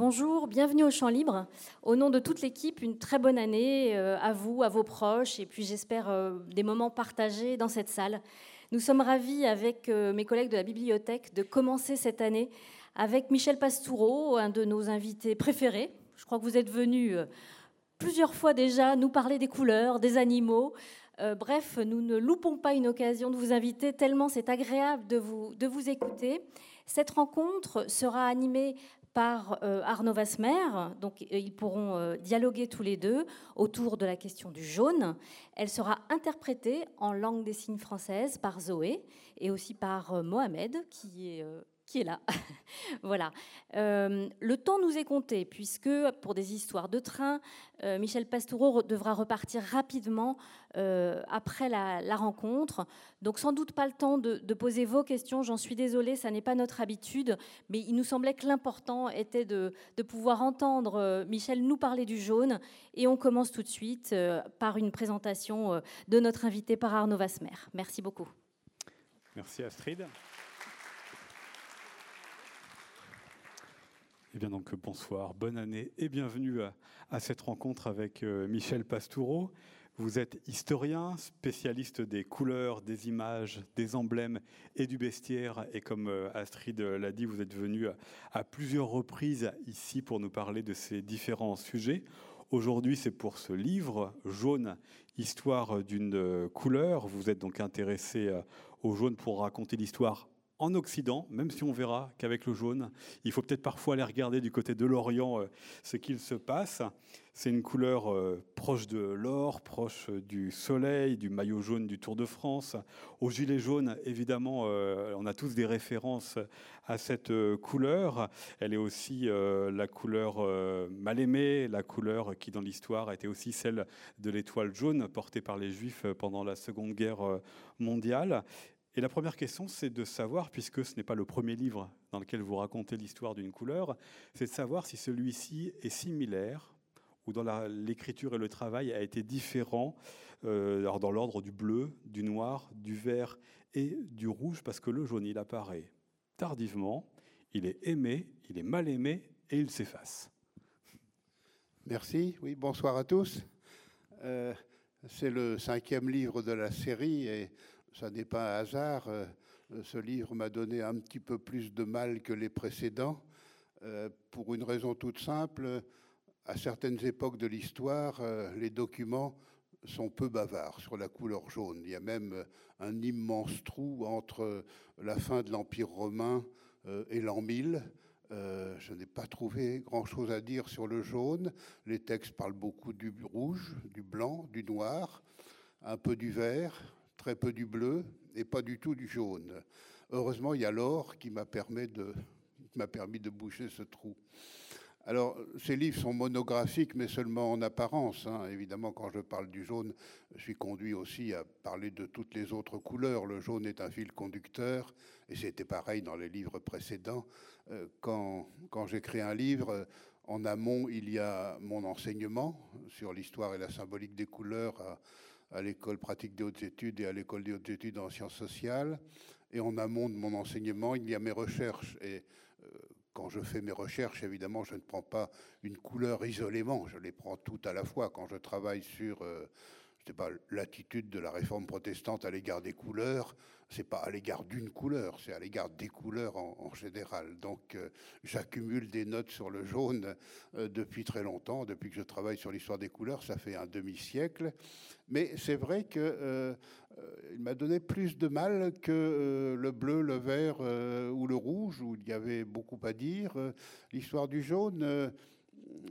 Bonjour, bienvenue au Champ Libre. Au nom de toute l'équipe, une très bonne année euh, à vous, à vos proches, et puis j'espère euh, des moments partagés dans cette salle. Nous sommes ravis, avec euh, mes collègues de la bibliothèque, de commencer cette année avec Michel Pastoureau, un de nos invités préférés. Je crois que vous êtes venu plusieurs fois déjà nous parler des couleurs, des animaux. bref, nous ne loupons pas une occasion de vous inviter, tellement c'est agréable de vous, de vous écouter. Cette rencontre sera animée par euh, Arnaud Vasmer. Donc, euh, ils pourront euh, dialoguer tous les deux autour de la question du jaune. Elle sera interprétée en langue des signes française par Zoé et aussi par Mohamed, qui est qui est là. voilà. Euh, le temps nous est compté, puisque pour des histoires de train, euh, Michel Pastoureau devra repartir rapidement euh, après la, rencontre. Donc sans doute pas le temps de, poser vos questions, j'en suis désolée, ça n'est pas notre habitude, mais il nous semblait que l'important était de, pouvoir entendre Michel nous parler du jaune. Et on commence tout de suite par une présentation de notre invité par Arnaud Vasmer. Merci beaucoup. Merci Astrid. Eh bien donc bonsoir, bonne année et bienvenue à, cette rencontre avec euh, Michel Pastoureau. Vous êtes historien, spécialiste des couleurs, des images, des emblèmes et du bestiaire. Et comme euh, Astrid l'a dit, vous êtes venu à, plusieurs reprises ici pour nous parler de ces différents sujets. Aujourd'hui, c'est pour ce livre, Jaune, Histoire d'une couleur. Vous êtes donc intéressé euh, au jaune pour raconter l'histoire en Occident, même si on verra qu'avec le jaune, il faut peut-être parfois aller regarder du côté de l'Orient euh, ce qu'il se passe. C'est une couleur euh, proche de l'or, proche du soleil, du maillot jaune du Tour de France. Au gilet jaune, évidemment, euh, on a tous des références à cette couleur. Elle est aussi la couleur mal aimée, la couleur qui dans l'histoire a été aussi celle de l'étoile jaune portée par les Juifs pendant la Seconde Guerre mondiale. Et la première question, c'est de savoir, puisque ce n'est pas le premier livre dans lequel vous racontez l'histoire d'une couleur, c'est de savoir si celui-ci est similaire ou dans l'écriture et le travail a été différent euh, dans l'ordre du bleu, du noir, du vert et du rouge, parce que le jaune, il apparaît tardivement, il est aimé, il est mal aimé et il s'efface. Merci, oui, bonsoir à tous. Euh, c'est le cinquième livre de la série et ça n'est pas un hasard. Euh, ce livre m'a donné un petit peu plus de mal que les précédents, euh, pour une raison toute simple. À certaines époques de l'histoire, euh, les documents sont peu bavards sur la couleur jaune. Il y a même un immense trou entre la fin de l'Empire romain et l'an 1000. je n'ai pas trouvé grand-chose à dire sur le jaune. Les textes parlent beaucoup du rouge, du blanc, du noir, un peu du vert, très peu du bleu et pas du tout du jaune. Heureusement, il y a l'or qui m'a permis de, boucher ce trou. Alors, ces livres sont monographiques, mais seulement en apparence. Hein. Évidemment, quand je parle du jaune, je suis conduit aussi à parler de toutes les autres couleurs. Le jaune est un fil conducteur, et c'était pareil dans les livres précédents. Euh, quand, j'écris un livre, en amont, il y a mon enseignement sur l'histoire et la symbolique des couleurs à l'école pratique des hautes études et à l'école des hautes études en sciences sociales. Et en amont de mon enseignement, il y a mes recherches. Et euh, quand je fais mes recherches, évidemment, je ne prends pas une couleur isolément, je les prends toutes à la fois. Quand je travaille sur euh, sais pas, l'attitude de la réforme protestante à l'égard des couleurs, c'est pas à l'égard d'une couleur, c'est à l'égard des couleurs en, général. Donc euh, j'accumule des notes sur le jaune euh, depuis très longtemps, depuis que je travaille sur l'histoire des couleurs, ça fait un demi-siècle. Mais c'est vrai qu'il euh, m'a donné plus de mal que le bleu, le vert ou le rouge, où il y avait beaucoup à dire. L'histoire du jaune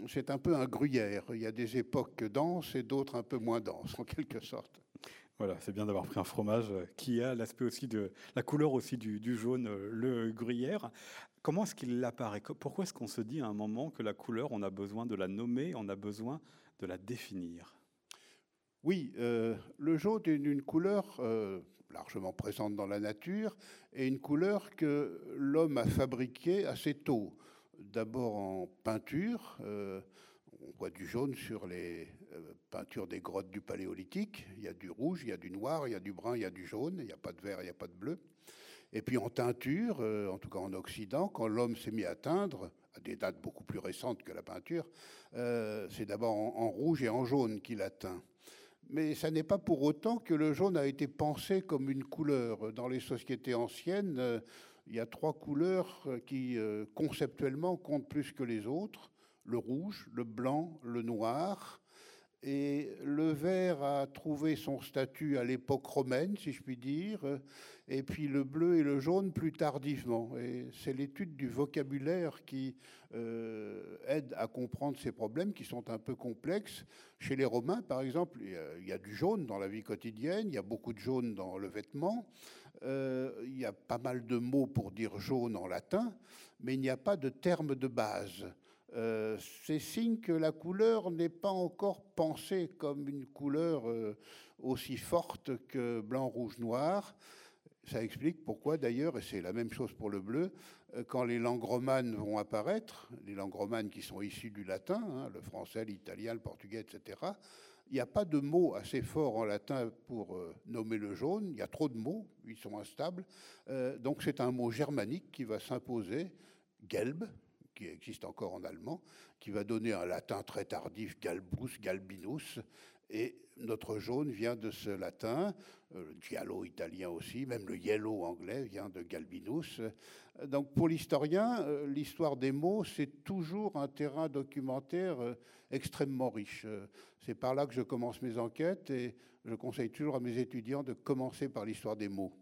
c'est un peu un gruyère. Il y a des époques denses et d'autres un peu moins denses, en quelque sorte. Voilà, c'est bien d'avoir pris un fromage qui a l'aspect aussi de la couleur aussi du, jaune, le gruyère. Comment est-ce qu'il apparaît? Pourquoi est-ce qu'on se dit à un moment que la couleur, on a besoin de la nommer, on a besoin de la définir? Oui, euh, le jaune est une couleur euh, largement présente dans la nature et une couleur que l'homme a fabriquée assez tôt. D'abord en peinture. Euh, on voit du jaune sur les euh, peintures des grottes du Paléolithique. Il y a du rouge, il y a du noir, il y a du brun, il y a du jaune. Il n'y a pas de vert, il n'y a pas de bleu. Et puis en teinture, euh, en tout cas en Occident, quand l'homme s'est mis à teindre, à des dates beaucoup plus récentes que la peinture, c'est d'abord en, rouge et en jaune qu'il atteint. Mais ça n'est pas pour autant que le jaune a été pensé comme une couleur. Dans les sociétés anciennes, il y a trois couleurs qui conceptuellement comptent plus que les autres le rouge, le blanc, le noir. Et le vert a trouvé son statut à l'époque romaine, si je puis dire, et puis le bleu et le jaune plus tardivement. Et c'est l'étude du vocabulaire qui euh, aide à comprendre ces problèmes qui sont un peu complexes. Chez les Romains, par exemple, il y, a, du jaune dans la vie quotidienne, il y a beaucoup de jaune dans le vêtement, euh, il y a pas mal de mots pour dire jaune en latin, mais il n'y a pas de terme de base. Euh, c'est signe que la couleur n'est pas encore pensée comme une couleur euh, aussi forte que blanc, rouge, noir. Ça explique pourquoi d'ailleurs, et c'est la même chose pour le bleu, quand les langues romanes vont apparaître, les langues romanes qui sont issues du latin, hein, le français, l'italien, le portugais, etc., il n'y a pas de mots assez forts en latin pour nommer le jaune, il y a trop de mots, ils sont instables, donc c'est un mot germanique qui va s'imposer, gelb, qui existe encore en allemand, qui va donner un latin très tardif, galbus, galbinus, et notre jaune vient de ce latin, euh, le giallo italien aussi, même le yellow anglais vient de galbinus. Donc pour l'historien, euh, l'histoire des mots, c'est toujours un terrain documentaire euh, extrêmement riche. C'est par là que je commence mes enquêtes et je conseille toujours à mes étudiants de commencer par l'histoire des mots,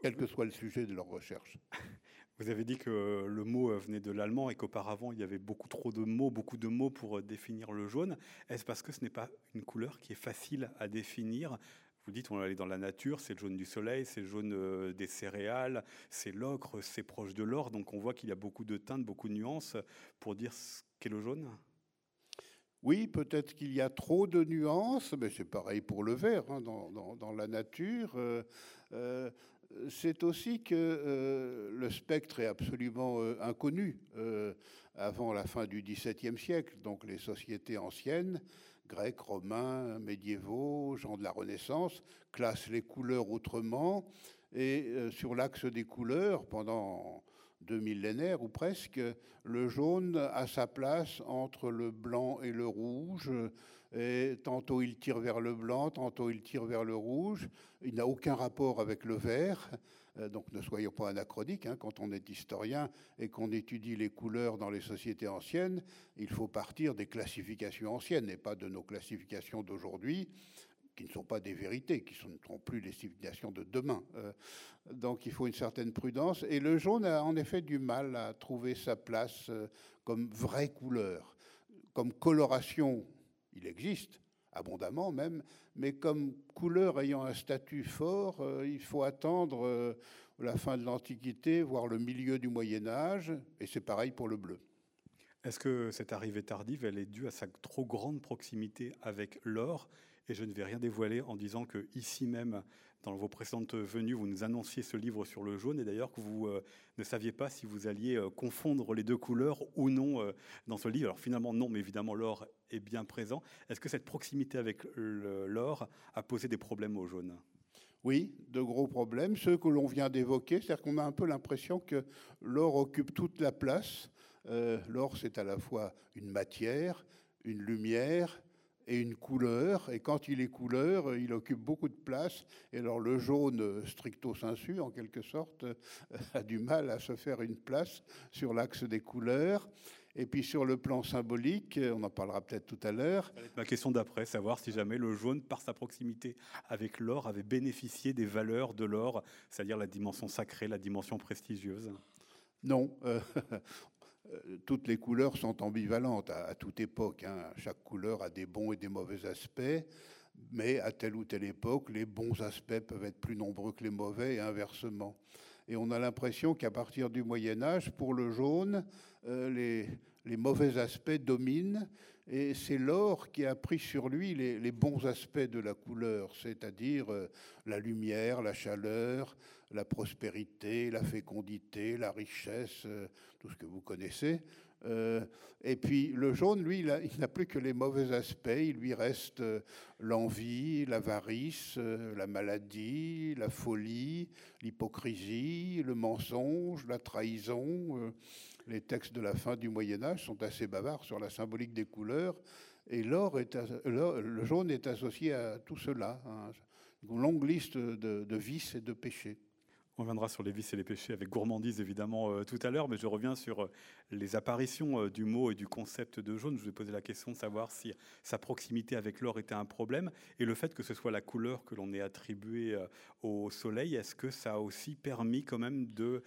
quel que soit le sujet de leur recherche. Vous avez dit que le mot euh, venait de l'allemand et qu'auparavant il y avait beaucoup trop de mots, beaucoup de mots pour euh, définir le jaune. Est-ce parce que ce n'est pas une couleur qui est facile à définir vous dites, on est dans la nature, c'est le jaune du soleil, c'est le jaune euh, des céréales, c'est l'ocre, c'est proche de l'or. Donc on voit qu'il y a beaucoup de teintes, beaucoup de nuances pour dire ce qu'est le jaune? Oui, peut-être qu'il y a trop de nuances, mais c'est pareil pour le vert hein, dans, la nature c'est aussi que euh, le spectre est absolument euh, inconnu euh, avant la fin du XVIIe siècle. Donc les sociétés anciennes, grecs, romains, médiévaux, gens de la Renaissance, classent les couleurs autrement. Et sur l'axe des couleurs, pendant deux millénaires ou presque, le jaune a sa place entre le blanc et le rouge. Et tantôt il tire vers le blanc, tantôt il tire vers le rouge. Il n'a aucun rapport avec le vert. Euh, donc ne soyons pas anachroniques. Hein. Quand on est historien et qu'on étudie les couleurs dans les sociétés anciennes, il faut partir des classifications anciennes et pas de nos classifications d'aujourd'hui qui ne sont pas des vérités, qui ne sont plus les civilisations de demain. Euh, donc il faut une certaine prudence. Et le jaune a en effet du mal à trouver sa place euh, comme vraie couleur, comme coloration il existe abondamment même, mais comme couleur ayant un statut fort, euh, il faut attendre euh, la fin de l'Antiquité, voire le milieu du Moyen Âge, et c'est pareil pour le bleu. Est-ce que cette arrivée tardive, elle est due à sa trop grande proximité avec l'or? Et je ne vais rien dévoiler en disant que ici même, dans vos précédentes venues, vous nous annonciez ce livre sur le jaune et d'ailleurs que vous euh, ne saviez pas si vous alliez euh, confondre les deux couleurs ou non euh, dans ce livre. Alors finalement non, mais évidemment l'or est bien présent. Est-ce que cette proximité avec l'or a posé des problèmes au jaune? Oui, de gros problèmes, ceux que l'on vient d'évoquer, c'est-à-dire qu'on a un peu l'impression que l'or occupe toute la place. l'or, c'est à la fois une matière, une lumière, et une couleur. Et quand il est couleur, il occupe beaucoup de place. Et alors le jaune stricto sensu, en quelque sorte, a du mal à se faire une place sur l'axe des couleurs. Et puis sur le plan symbolique, on en parlera peut-être tout à l'heure. Ma question d'après, savoir si jamais le jaune, par sa proximité avec l'or, avait bénéficié des valeurs de l'or, c'est-à-dire la dimension sacrée, la dimension prestigieuse. Non, euh, toutes les couleurs sont ambivalentes à, toute époque. Hein. Chaque couleur a des bons et des mauvais aspects, mais à telle ou telle époque, les bons aspects peuvent être plus nombreux que les mauvais et inversement. Et on a l'impression qu'à partir du Moyen Âge, pour le jaune, euh, les, mauvais aspects dominent, et c'est l'or qui a pris sur lui les, bons aspects de la couleur, c'est-à-dire euh, la lumière, la chaleur, la prospérité, la fécondité, la richesse, euh, tout ce que vous connaissez. Euh, et puis le jaune, lui, il n'a plus que les mauvais aspects. Il lui reste l'envie, l'avarice, la maladie, la folie, l'hypocrisie, le mensonge, la trahison. Les textes de la fin du Moyen Âge sont assez bavards sur la symbolique des couleurs, et le jaune est associé à tout cela, hein. une longue liste de vices et de péchés. On viendra sur les vices et les péchés avec gourmandise évidemment euh, tout à l'heure, mais je reviens sur euh, les apparitions euh, du mot et du concept de jaune. Je vous ai posé la question de savoir si sa proximité avec l'or était un problème et le fait que ce soit la couleur que l'on ait attribuée au soleil, est-ce que ça a aussi permis quand même de,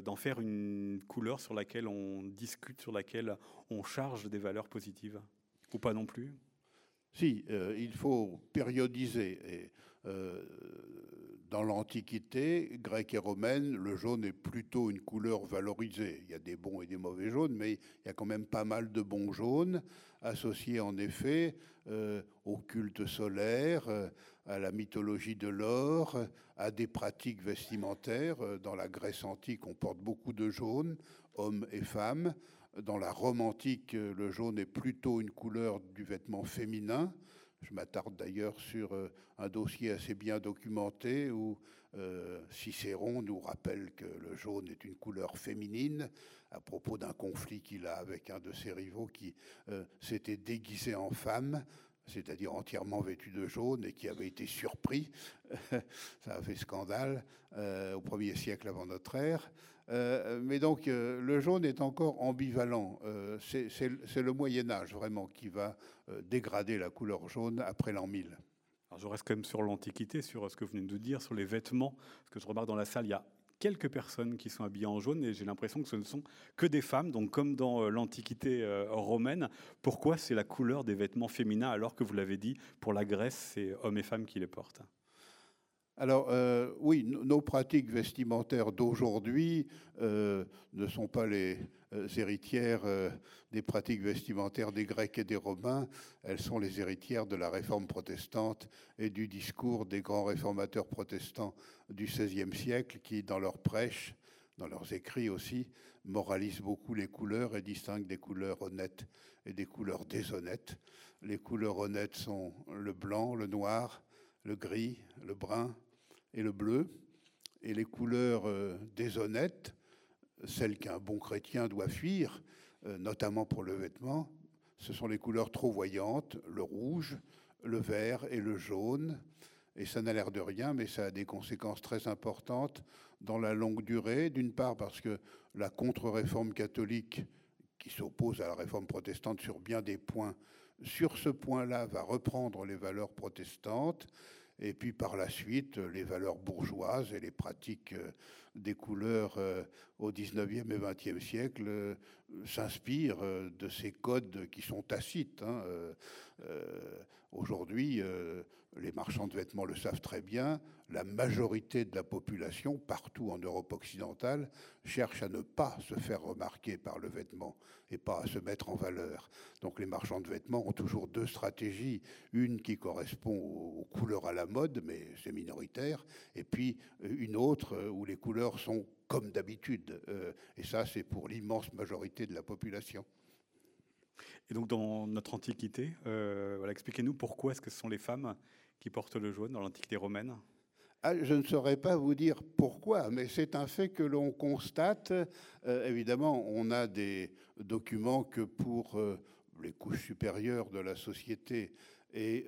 d'en faire une couleur sur laquelle on discute, sur laquelle on charge des valeurs positives Ou pas non plus? Si, il faut périodiser. Et, dans l'Antiquité grecque et romaine, le jaune est plutôt une couleur valorisée. Il y a des bons et des mauvais jaunes, mais il y a quand même pas mal de bons jaunes, associés en effet euh, au culte solaire, euh, à la mythologie de l'or, à des pratiques vestimentaires. Euh, dans la Grèce antique, on porte beaucoup de jaune, hommes et femmes. Dans la Rome antique, le jaune est plutôt une couleur du vêtement féminin. Je m'attarde d'ailleurs sur euh, un dossier assez bien documenté où euh, Cicéron nous rappelle que le jaune est une couleur féminine à propos d'un conflit qu'il a avec un de ses rivaux qui euh, s'était déguisé en femme c'est-à-dire entièrement vêtu de jaune et qui avait été surpris. Ça a fait scandale au premier siècle avant notre ère. Euh, mais donc euh, le jaune est encore ambivalent. Euh, c'est le Moyen Âge vraiment qui va dégrader la couleur jaune après l'an 1000. Alors je reste quand même sur l'Antiquité, sur ce que vous venez de nous dire, sur les vêtements. Parce que je remarque dans la salle, il y a quelques personnes qui sont habillées en jaune et j'ai l'impression que ce ne sont que des femmes, donc comme dans l'Antiquité romaine. Pourquoi c'est la couleur des vêtements féminins alors que vous l'avez dit, pour la Grèce, c'est hommes et femmes qui les portent? Alors euh, oui, nos pratiques vestimentaires d'aujourd'hui euh, ne sont pas les euh, héritières des pratiques vestimentaires des Grecs et des Romains, elles sont les héritières de la réforme protestante et du discours des grands réformateurs protestants du XVIe siècle qui, dans leurs prêches, dans leurs écrits aussi, moralisent beaucoup les couleurs et distinguent des couleurs honnêtes et des couleurs déshonnêtes. Les couleurs honnêtes sont le blanc, le noir, le gris, le brun et le bleu, et les couleurs euh, déshonnêtes, celles qu'un bon chrétien doit fuir, euh, notamment pour le vêtement, ce sont les couleurs trop voyantes, le rouge, le vert et le jaune. Et ça n'a l'air de rien, mais ça a des conséquences très importantes dans la longue durée. D'une part parce que la contre-réforme catholique, qui s'oppose à la réforme protestante sur bien des points, sur ce point-là va reprendre les valeurs protestantes. Et puis par la suite, les valeurs bourgeoises et les pratiques euh, des couleurs euh, au 19e et 20e siècle euh, s'inspirent de ces codes qui sont tacites. Hein. Aujourd'hui, les marchands de vêtements le savent très bien, la majorité de la population, partout en Europe occidentale, cherche à ne pas se faire remarquer par le vêtement et pas à se mettre en valeur. Donc les marchands de vêtements ont toujours deux stratégies. Une qui correspond aux couleurs à la mode, mais c'est minoritaire, et puis une autre où les couleurs sont comme d'habitude. Euh, et ça, c'est pour l'immense majorité de la population. Et donc dans notre Antiquité, euh, expliquez-nous pourquoi est-ce que ce sont les femmes qui portent le jaune dans l'Antiquité romaine? Ah, je ne saurais pas vous dire pourquoi, mais c'est un fait que l'on constate. Euh, évidemment, on a des documents que pour euh, les couches supérieures de la société et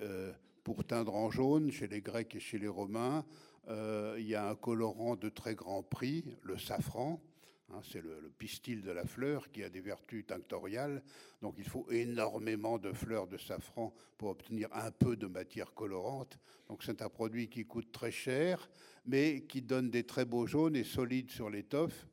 pour teindre en jaune, chez les Grecs et chez les Romains, il y a un colorant de très grand prix, le safran, c'est le, pistil de la fleur qui a des vertus tinctoriales. Donc il faut énormément de fleurs de safran pour obtenir un peu de matière colorante. Donc c'est un produit qui coûte très cher, mais qui donne des très beaux jaunes et solides sur l'étoffe.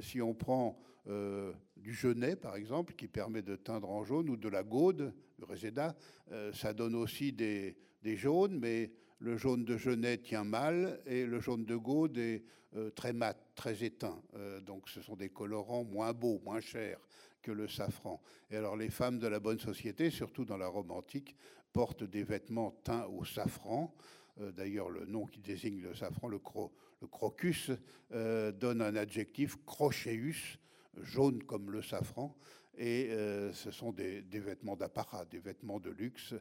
Si on prend euh, du genêt, par exemple, qui permet de teindre en jaune, ou de la gaude, du réséda, euh, ça donne aussi des, jaunes, mais le jaune de genêt tient mal et le jaune de gaude est très mat, très éteint. Euh, donc ce sont des colorants moins beaux, moins chers que le safran. Et alors les femmes de la bonne société, surtout dans la Rome antique, portent des vêtements teints au safran. Euh, d'ailleurs, le nom qui désigne le safran, le, le crocus, donne un adjectif crochéus, jaune comme le safran. Et ce sont des, vêtements d'apparat, des vêtements de luxe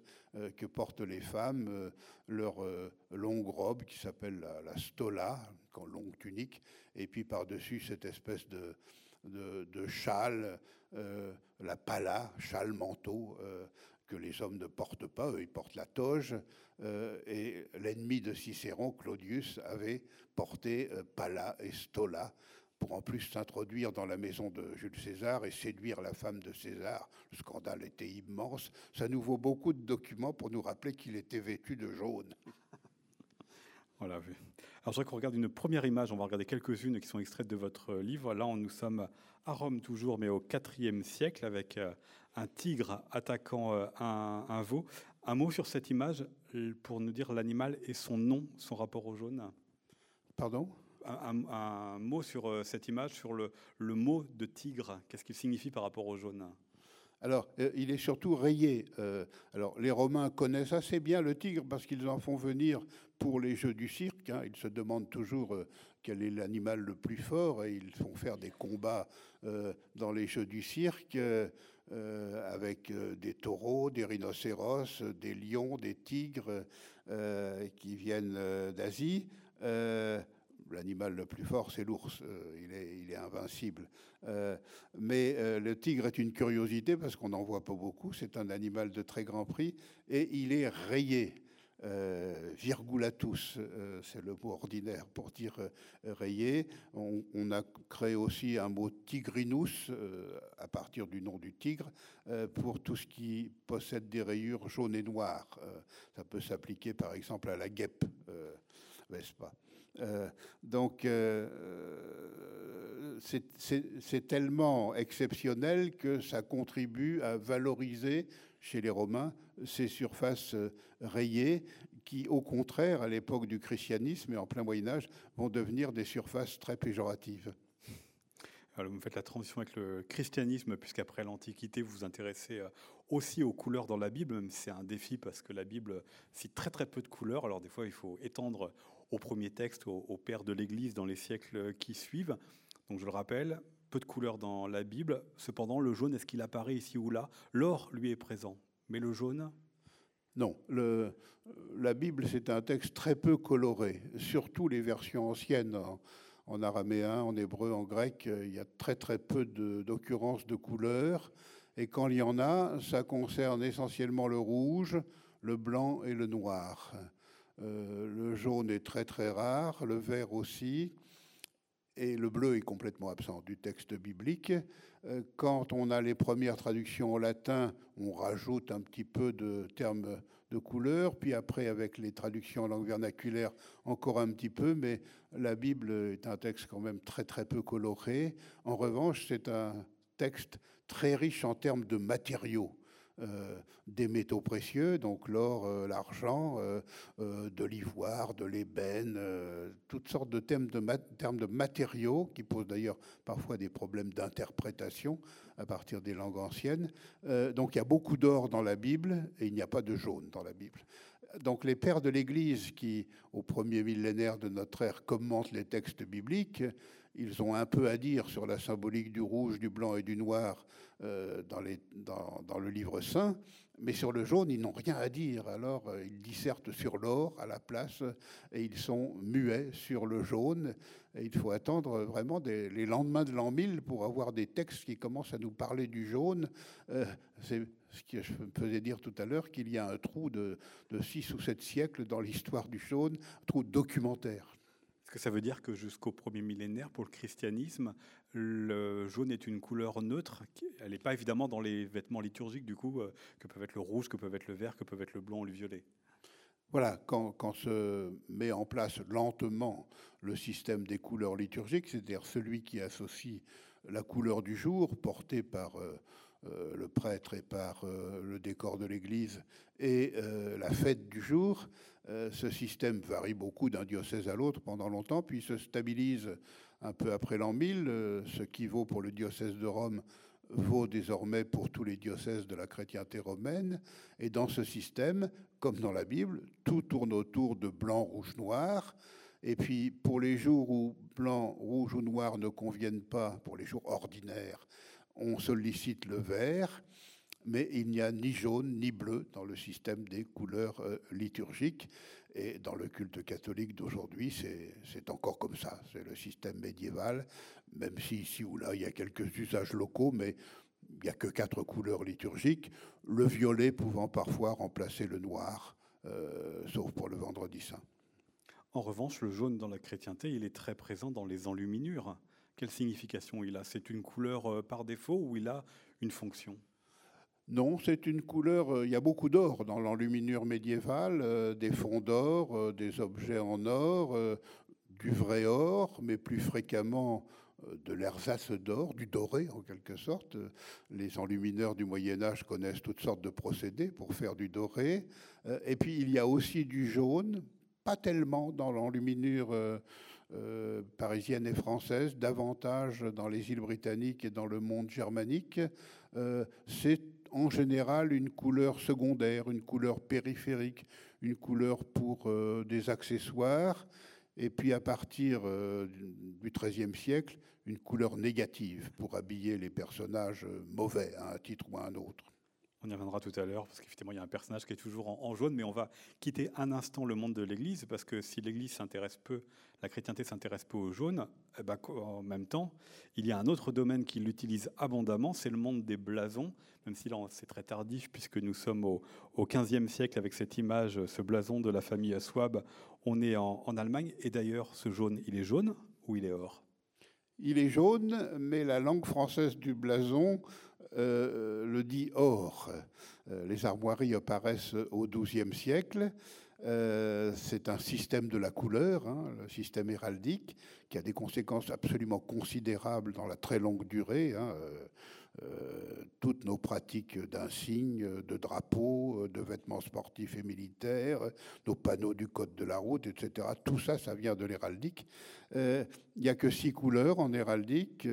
que portent les femmes, leur longue robe qui s'appelle la, la, stola, en longue tunique, et puis par-dessus cette espèce de, de, châle, la pala, châle manteau, que les hommes ne portent pas, eux ils portent la toge, et l'ennemi de Cicéron, Claudius, avait porté pala et stola, pour en plus s'introduire dans la maison de Jules César et séduire la femme de César. Le scandale était immense. Ça nous vaut beaucoup de documents pour nous rappeler qu'il était vêtu de jaune. Voilà. Alors, je voudrais qu'on regarde une première image. On va regarder quelques-unes qui sont extraites de votre livre. Là, nous sommes à Rome toujours, mais au IVe siècle, avec euh, un tigre attaquant euh, un, un veau. Un mot sur cette image pour nous dire l'animal et son nom, son rapport au jaune? Pardon? Un, mot sur euh, cette image, sur le, mot de tigre. Qu'est-ce qu'il signifie par rapport au jaune? Alors, euh, il est surtout rayé. Euh, alors, les Romains connaissent assez bien le tigre parce qu'ils en font venir pour les jeux du cirque. Hein. Ils se demandent toujours quel est l'animal le plus fort et ils font faire des combats dans les jeux du cirque avec des taureaux, des rhinocéros, des lions, des tigres qui viennent d'Asie l'animal le plus fort, c'est l'ours. Euh, il, est, invincible. Euh, mais euh, le tigre est une curiosité parce qu'on n'en voit pas beaucoup. C'est un animal de très grand prix et il est rayé. virgulatus, c'est le mot ordinaire pour dire rayé. On, on, a créé aussi un mot tigrinus à partir du nom du tigre pour tout ce qui possède des rayures jaunes et noires. ça peut s'appliquer par exemple à la guêpe, Vespa. Euh, donc, euh, c'est tellement exceptionnel que ça contribue à valoriser chez les Romains ces surfaces euh, rayées qui, au contraire, à l'époque du christianisme et en plein Moyen Âge, vont devenir des surfaces très péjoratives. Alors, vous faites la transition avec le christianisme, puisqu'après l'Antiquité, vous vous intéressez aussi aux couleurs dans la Bible, c'est un défi parce que la Bible cite très très peu de couleurs. Alors des fois, il faut étendre au premier texte, au, père de l'Église dans les siècles qui suivent. Donc je le rappelle, peu de couleurs dans la Bible. Cependant, le jaune, est-ce qu'il apparaît ici ou là? L'or, lui, est présent. Mais le jaune? Non. La Bible, c'est un texte très peu coloré. Surtout les versions anciennes, en, araméen, en hébreu, en grec, il y a très très peu d'occurrences de couleurs. Et quand il y en a, ça concerne essentiellement le rouge, le blanc et le noir. Euh, le jaune est très très rare, le vert aussi, et le bleu est complètement absent du texte biblique. Euh, quand on a les premières traductions en latin, on rajoute un petit peu de termes de couleur, puis après avec les traductions en langue vernaculaire, encore un petit peu, mais la Bible est un texte quand même très très peu coloré. En revanche, c'est un texte très riche en termes de matériaux. Euh, des métaux précieux, donc l'or, euh, l'argent, euh, de l'ivoire, de l'ébène, toutes sortes de, thèmes de termes de matériaux qui posent d'ailleurs parfois des problèmes d'interprétation à partir des langues anciennes. donc il y a beaucoup d'or dans la Bible et il n'y a pas de jaune dans la Bible. Donc les pères de l'Église qui, au premier millénaire de notre ère, commentent les textes bibliques, ils ont un peu à dire sur la symbolique du rouge, du blanc et du noir euh, dans, le livre saint, mais sur le jaune, ils n'ont rien à dire. Alors, euh, ils dissertent sur l'or à la place et ils sont muets sur le jaune. Il faut attendre vraiment les lendemains de l'an 1000 pour avoir des textes qui commencent à nous parler du jaune. Euh, c'est ce que je me faisais dire tout à l'heure, qu'il y a un trou de, de six ou sept siècles dans l'histoire du jaune, un trou documentaire que ça veut dire que jusqu'au premier millénaire, pour le christianisme, le jaune est une couleur neutre Elle n'est pas évidemment dans les vêtements liturgiques, du coup, euh, que peuvent être le rouge, que peuvent être le vert, que peuvent être le blanc ou le violet. Voilà, quand, quand, se met en place lentement le système des couleurs liturgiques, c'est-à-dire celui qui associe la couleur du jour, portée par euh, le prêtre et par le décor de l'église, et la fête du jour, euh, ce système varie beaucoup d'un diocèse à l'autre pendant longtemps, puis se stabilise un peu après l'an 1000. Euh, ce qui vaut pour le diocèse de Rome vaut désormais pour tous les diocèses de la chrétienté romaine. Et dans ce système, comme dans la Bible, tout tourne autour de blanc, rouge, noir. Et puis pour les jours où blanc, rouge ou noir ne conviennent pas, pour les jours ordinaires, on sollicite le vert. mais il n'y a ni jaune ni bleu dans le système des couleurs euh, liturgiques. Et dans le culte catholique d'aujourd'hui, c'est encore comme ça. C'est le système médiéval, même si ici ou là, il y a quelques usages locaux, mais il n'y a que quatre couleurs liturgiques, le violet pouvant parfois remplacer le noir, euh, sauf pour le vendredi saint. En revanche, le jaune dans la chrétienté, il est très présent dans les enluminures. Quelle signification il a? C'est une couleur euh, par défaut ou il a une fonction? Non, c'est une couleur. Euh, il y a beaucoup d'or dans l'enluminure médiévale, euh, des fonds d'or, des objets en or, du vrai or, mais plus fréquemment de l'ersatz d'or, du doré en quelque sorte. Les enlumineurs du Moyen Âge connaissent toutes sortes de procédés pour faire du doré. Et puis il y a aussi du jaune, pas tellement dans l'enluminure euh, parisienne et française, davantage dans les îles britanniques et dans le monde germanique. Euh, c'est en général une couleur secondaire, une couleur périphérique, une couleur pour euh, des accessoires, et puis à partir du XIIIe siècle, une couleur négative pour habiller les personnages mauvais à un titre ou à un autre. On y reviendra tout à l'heure, parce qu'effectivement, il y a un personnage qui est toujours en, jaune, mais on va quitter un instant le monde de l'Église, parce que si l'Église s'intéresse peu, la chrétienté s'intéresse peu au jaune, eh ben, en même temps, il y a un autre domaine qui l'utilise abondamment, c'est le monde des blasons, même si là, c'est très tardif, puisque nous sommes au, au 15e siècle avec cette image, ce blason de la famille Swab. On est en, en Allemagne, et d'ailleurs, ce jaune, il est jaune ou il est or? Il est jaune, mais la langue française du blason euh, le dit or. Euh, les armoiries apparaissent au XIIe siècle. Euh, c'est un système de la couleur, hein, le système héraldique, qui a des conséquences absolument considérables dans la très longue durée. Hein, toutes nos pratiques d'insignes, de drapeaux, de vêtements sportifs et militaires, nos panneaux du code de la route, etc. Tout ça, ça vient de l'héraldique. Il n'y a que six couleurs en héraldique.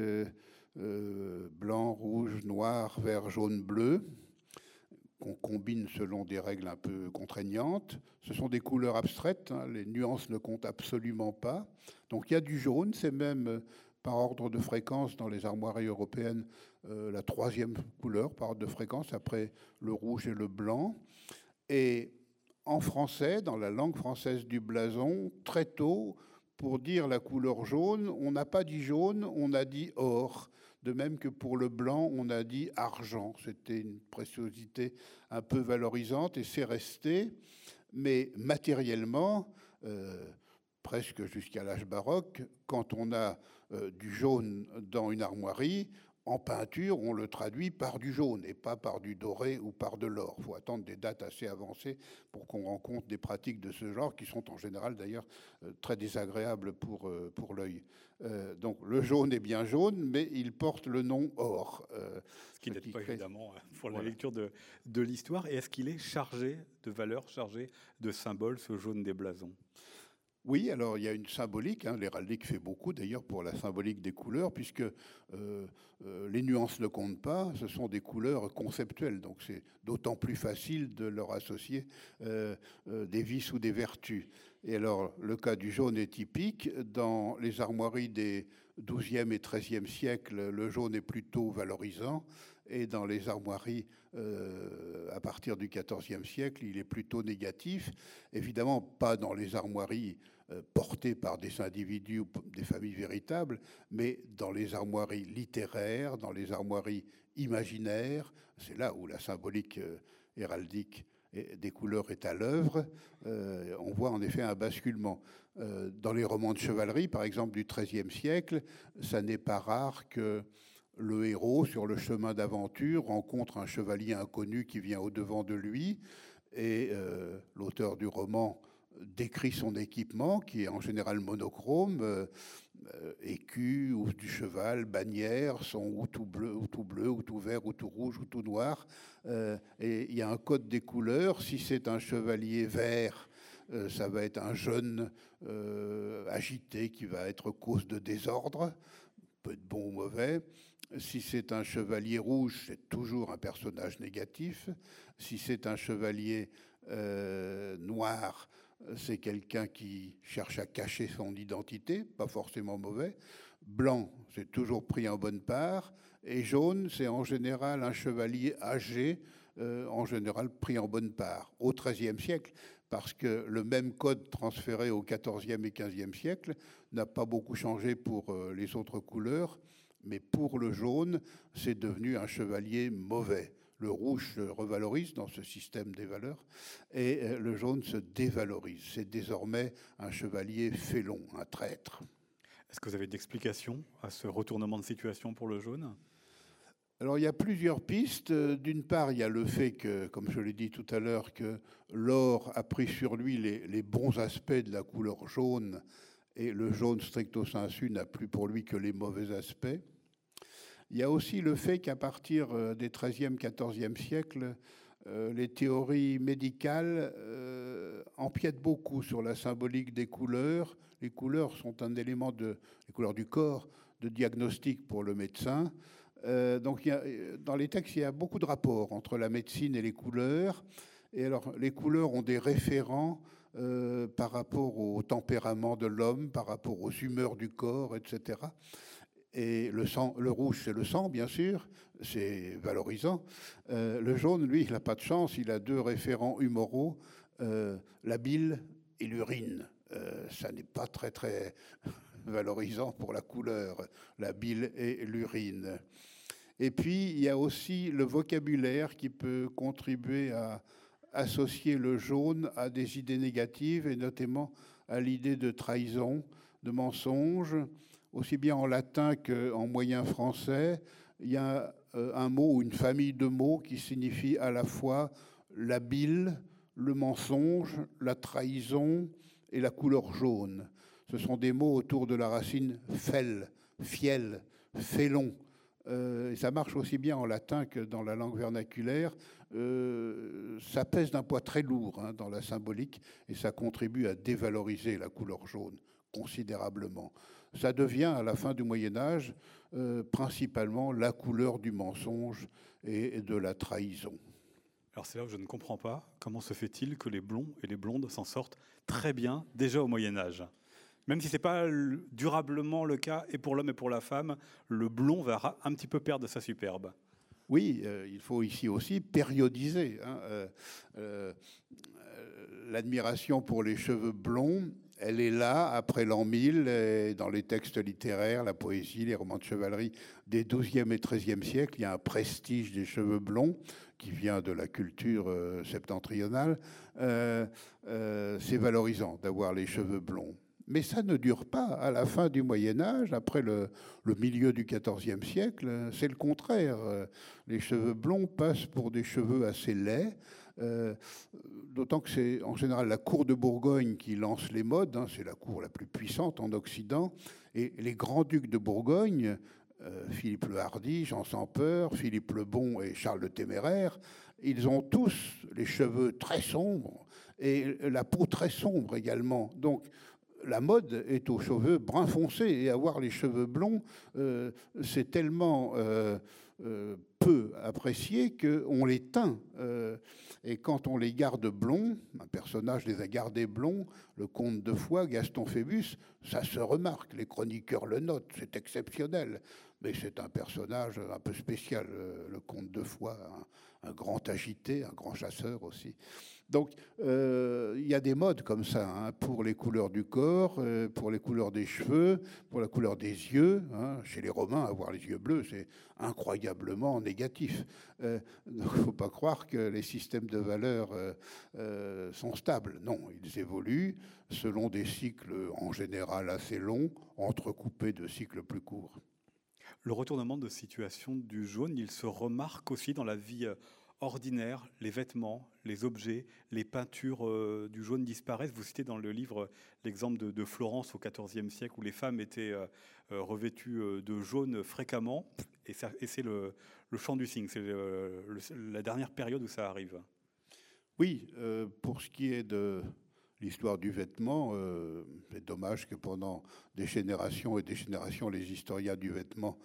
Euh, blanc, rouge, noir, vert, jaune, bleu, qu'on combine selon des règles un peu contraignantes. Ce sont des couleurs abstraites, hein, les nuances ne comptent absolument pas. Donc il y a du jaune, c'est même euh, par ordre de fréquence dans les armoiries européennes euh, la troisième couleur par ordre de fréquence après le rouge et le blanc. Et en français, dans la langue française du blason, très tôt, pour dire la couleur jaune, on n'a pas dit jaune, on a dit or. De même que pour le blanc, on a dit argent. C'était une préciosité un peu valorisante et c'est resté. Mais matériellement, euh, presque jusqu'à l'âge baroque, quand on a euh, du jaune dans une armoirie, en peinture, on le traduit par du jaune et pas par du doré ou par de l'or. Il faut attendre des dates assez avancées pour qu'on rencontre des pratiques de ce genre qui sont en général d'ailleurs euh, très désagréables pour, euh, pour l'œil. Euh, donc le jaune est bien jaune, mais il porte le nom or. ce qui n'aide pas évidemment hein, pour la lecture de, de l'histoire. Et est-ce qu'il est chargé de valeurs, chargé de symboles, ce jaune des blasons? Oui, alors il y a une symbolique. Hein, L'héraldique fait beaucoup d'ailleurs pour la symbolique des couleurs, puisque euh, euh, les nuances ne comptent pas. Ce sont des couleurs conceptuelles, donc c'est d'autant plus facile de leur associer euh, des vices ou des vertus. Et alors le cas du jaune est typique. Dans les armoiries des 12e et 13e siècles, le jaune est plutôt valorisant et dans les armoiries à partir du XIVe siècle, il est plutôt négatif. Évidemment, pas dans les armoiries euh, portées par des individus ou des familles véritables, mais dans les armoiries littéraires, dans les armoiries imaginaires. C'est là où la symbolique euh, héraldique des couleurs est à l'œuvre. Euh, on voit en effet un basculement. dans les romans de chevalerie, par exemple du XIIIe siècle, ça n'est pas rare que le héros, sur le chemin d'aventure, rencontre un chevalier inconnu qui vient au-devant de lui, et l'auteur du roman décrit son équipement, qui est en général monochrome, euh, euh, écu ou du cheval, bannière, sont ou tout bleu, ou tout bleu, ou tout vert, ou tout rouge, ou tout noir. Euh, et il y a un code des couleurs. Si c'est un chevalier vert, ça va être un jeune agité qui va être cause de désordre, peut être bon ou mauvais. Si c'est un chevalier rouge, c'est toujours un personnage négatif. Si c'est un chevalier noir, c'est quelqu'un qui cherche à cacher son identité, pas forcément mauvais. Blanc, c'est toujours pris en bonne part. Et jaune, c'est en général un chevalier âgé, en général pris en bonne part. Au XIIIe siècle, parce que le même code transféré au XIVe et XVe siècle n'a pas beaucoup changé pour euh, les autres couleurs, mais pour le jaune, c'est devenu un chevalier mauvais. Le rouge se revalorise dans ce système des valeurs et euh, le jaune se dévalorise. C'est désormais un chevalier félon, un traître. Est-ce que vous avez d'explications à ce retournement de situation pour le jaune? Alors il y a plusieurs pistes. D'une part, il y a le fait que, comme je l'ai dit tout à l'heure, que l'or a pris sur lui les, bons aspects de la couleur jaune et le jaune stricto sensu n'a plus pour lui que les mauvais aspects. Il y a aussi le fait qu'à partir euh, des 13e, 14e siècles, euh, les théories médicales euh, empiètent beaucoup sur la symbolique des couleurs. Les couleurs sont un élément de les couleurs du corps de diagnostic pour le médecin. Donc, dans les textes, il y a beaucoup de rapports entre la médecine et les couleurs. Et alors, les couleurs ont des référents euh, par rapport au tempérament de l'homme, par rapport aux humeurs du corps, etc. Et le, sang, le rouge, c'est le sang, bien sûr, c'est valorisant. Euh, le jaune, lui, il n'a pas de chance, il a deux référents humoraux, la bile et l'urine. ça n'est pas très, très valorisant pour la couleur, la bile et l'urine. Et puis, il y a aussi le vocabulaire qui peut contribuer à associer le jaune à des idées négatives, et notamment à l'idée de trahison, de mensonge, aussi bien en latin qu'en moyen français. Il y a euh, un mot ou une famille de mots qui signifie à la fois la bile, le mensonge, la trahison et la couleur jaune. Ce sont des mots autour de la racine fel, fiel, félon. Euh, ça marche aussi bien en latin que dans la langue vernaculaire. Euh, ça pèse d'un poids très lourd hein, dans la symbolique et ça contribue à dévaloriser la couleur jaune considérablement. Ça devient à la fin du Moyen Âge euh, principalement la couleur du mensonge et de la trahison. Alors c'est là où je ne comprends pas comment se fait-il que les blonds et les blondes s'en sortent très bien déjà au Moyen Âge. Même si ce n'est pas durablement le cas et pour l'homme et pour la femme, le blond va un petit peu perdre sa superbe. Oui, euh, il faut ici aussi périodiser. Hein, euh, euh, l'admiration pour les cheveux blonds, elle est là après l'an 1000, dans les textes littéraires, la poésie, les romans de chevalerie des 12e et 13e siècles. Il y a un prestige des cheveux blonds qui vient de la culture septentrionale. C'est valorisant d'avoir les cheveux blonds. Mais ça ne dure pas. À la fin du Moyen Âge, après le, milieu du XIVe siècle, c'est le contraire. Les cheveux blonds passent pour des cheveux assez laids. Euh, d'autant que c'est en général la cour de Bourgogne qui lance les modes. Hein. c'est la cour la plus puissante en Occident. Et les grands-ducs de Bourgogne, euh, Philippe le Hardy, Jean sans peur, Philippe le Bon et Charles le Téméraire, ils ont tous les cheveux très sombres et la peau très sombre également. Donc la mode est aux cheveux brun foncé et avoir les cheveux blonds, euh, c'est tellement euh, euh, peu apprécié qu'on les teint. et quand on les garde blonds, un personnage les a gardés blonds, le comte de Foix, Gaston Phébus, ça se remarque, les chroniqueurs le notent, c'est exceptionnel. Mais c'est un personnage un peu spécial, le comte de Foix, un grand agité, un grand chasseur aussi. Donc, euh, il y a des modes comme ça, hein, pour les couleurs du corps, euh, pour les couleurs des cheveux, pour la couleur des yeux. Hein. Chez les Romains, avoir les yeux bleus, c'est incroyablement négatif. Euh, il ne faut pas croire que les systèmes de valeurs sont stables. Non, ils évoluent selon des cycles en général assez longs, entrecoupés de cycles plus courts. Le retournement de situation du jaune, il se remarque aussi dans la vie ordinaire, les vêtements, les objets, les peintures euh, du jaune disparaissent. Vous citez dans le livre l'exemple de, Florence au XIVe siècle où les femmes étaient euh, euh, revêtues de jaune fréquemment. Et, c'est le, le chant du cygne, c'est la dernière période où ça arrive. Oui, pour ce qui est de l'histoire du vêtement, c'est dommage que pendant des générations et des générations, les historiens du vêtement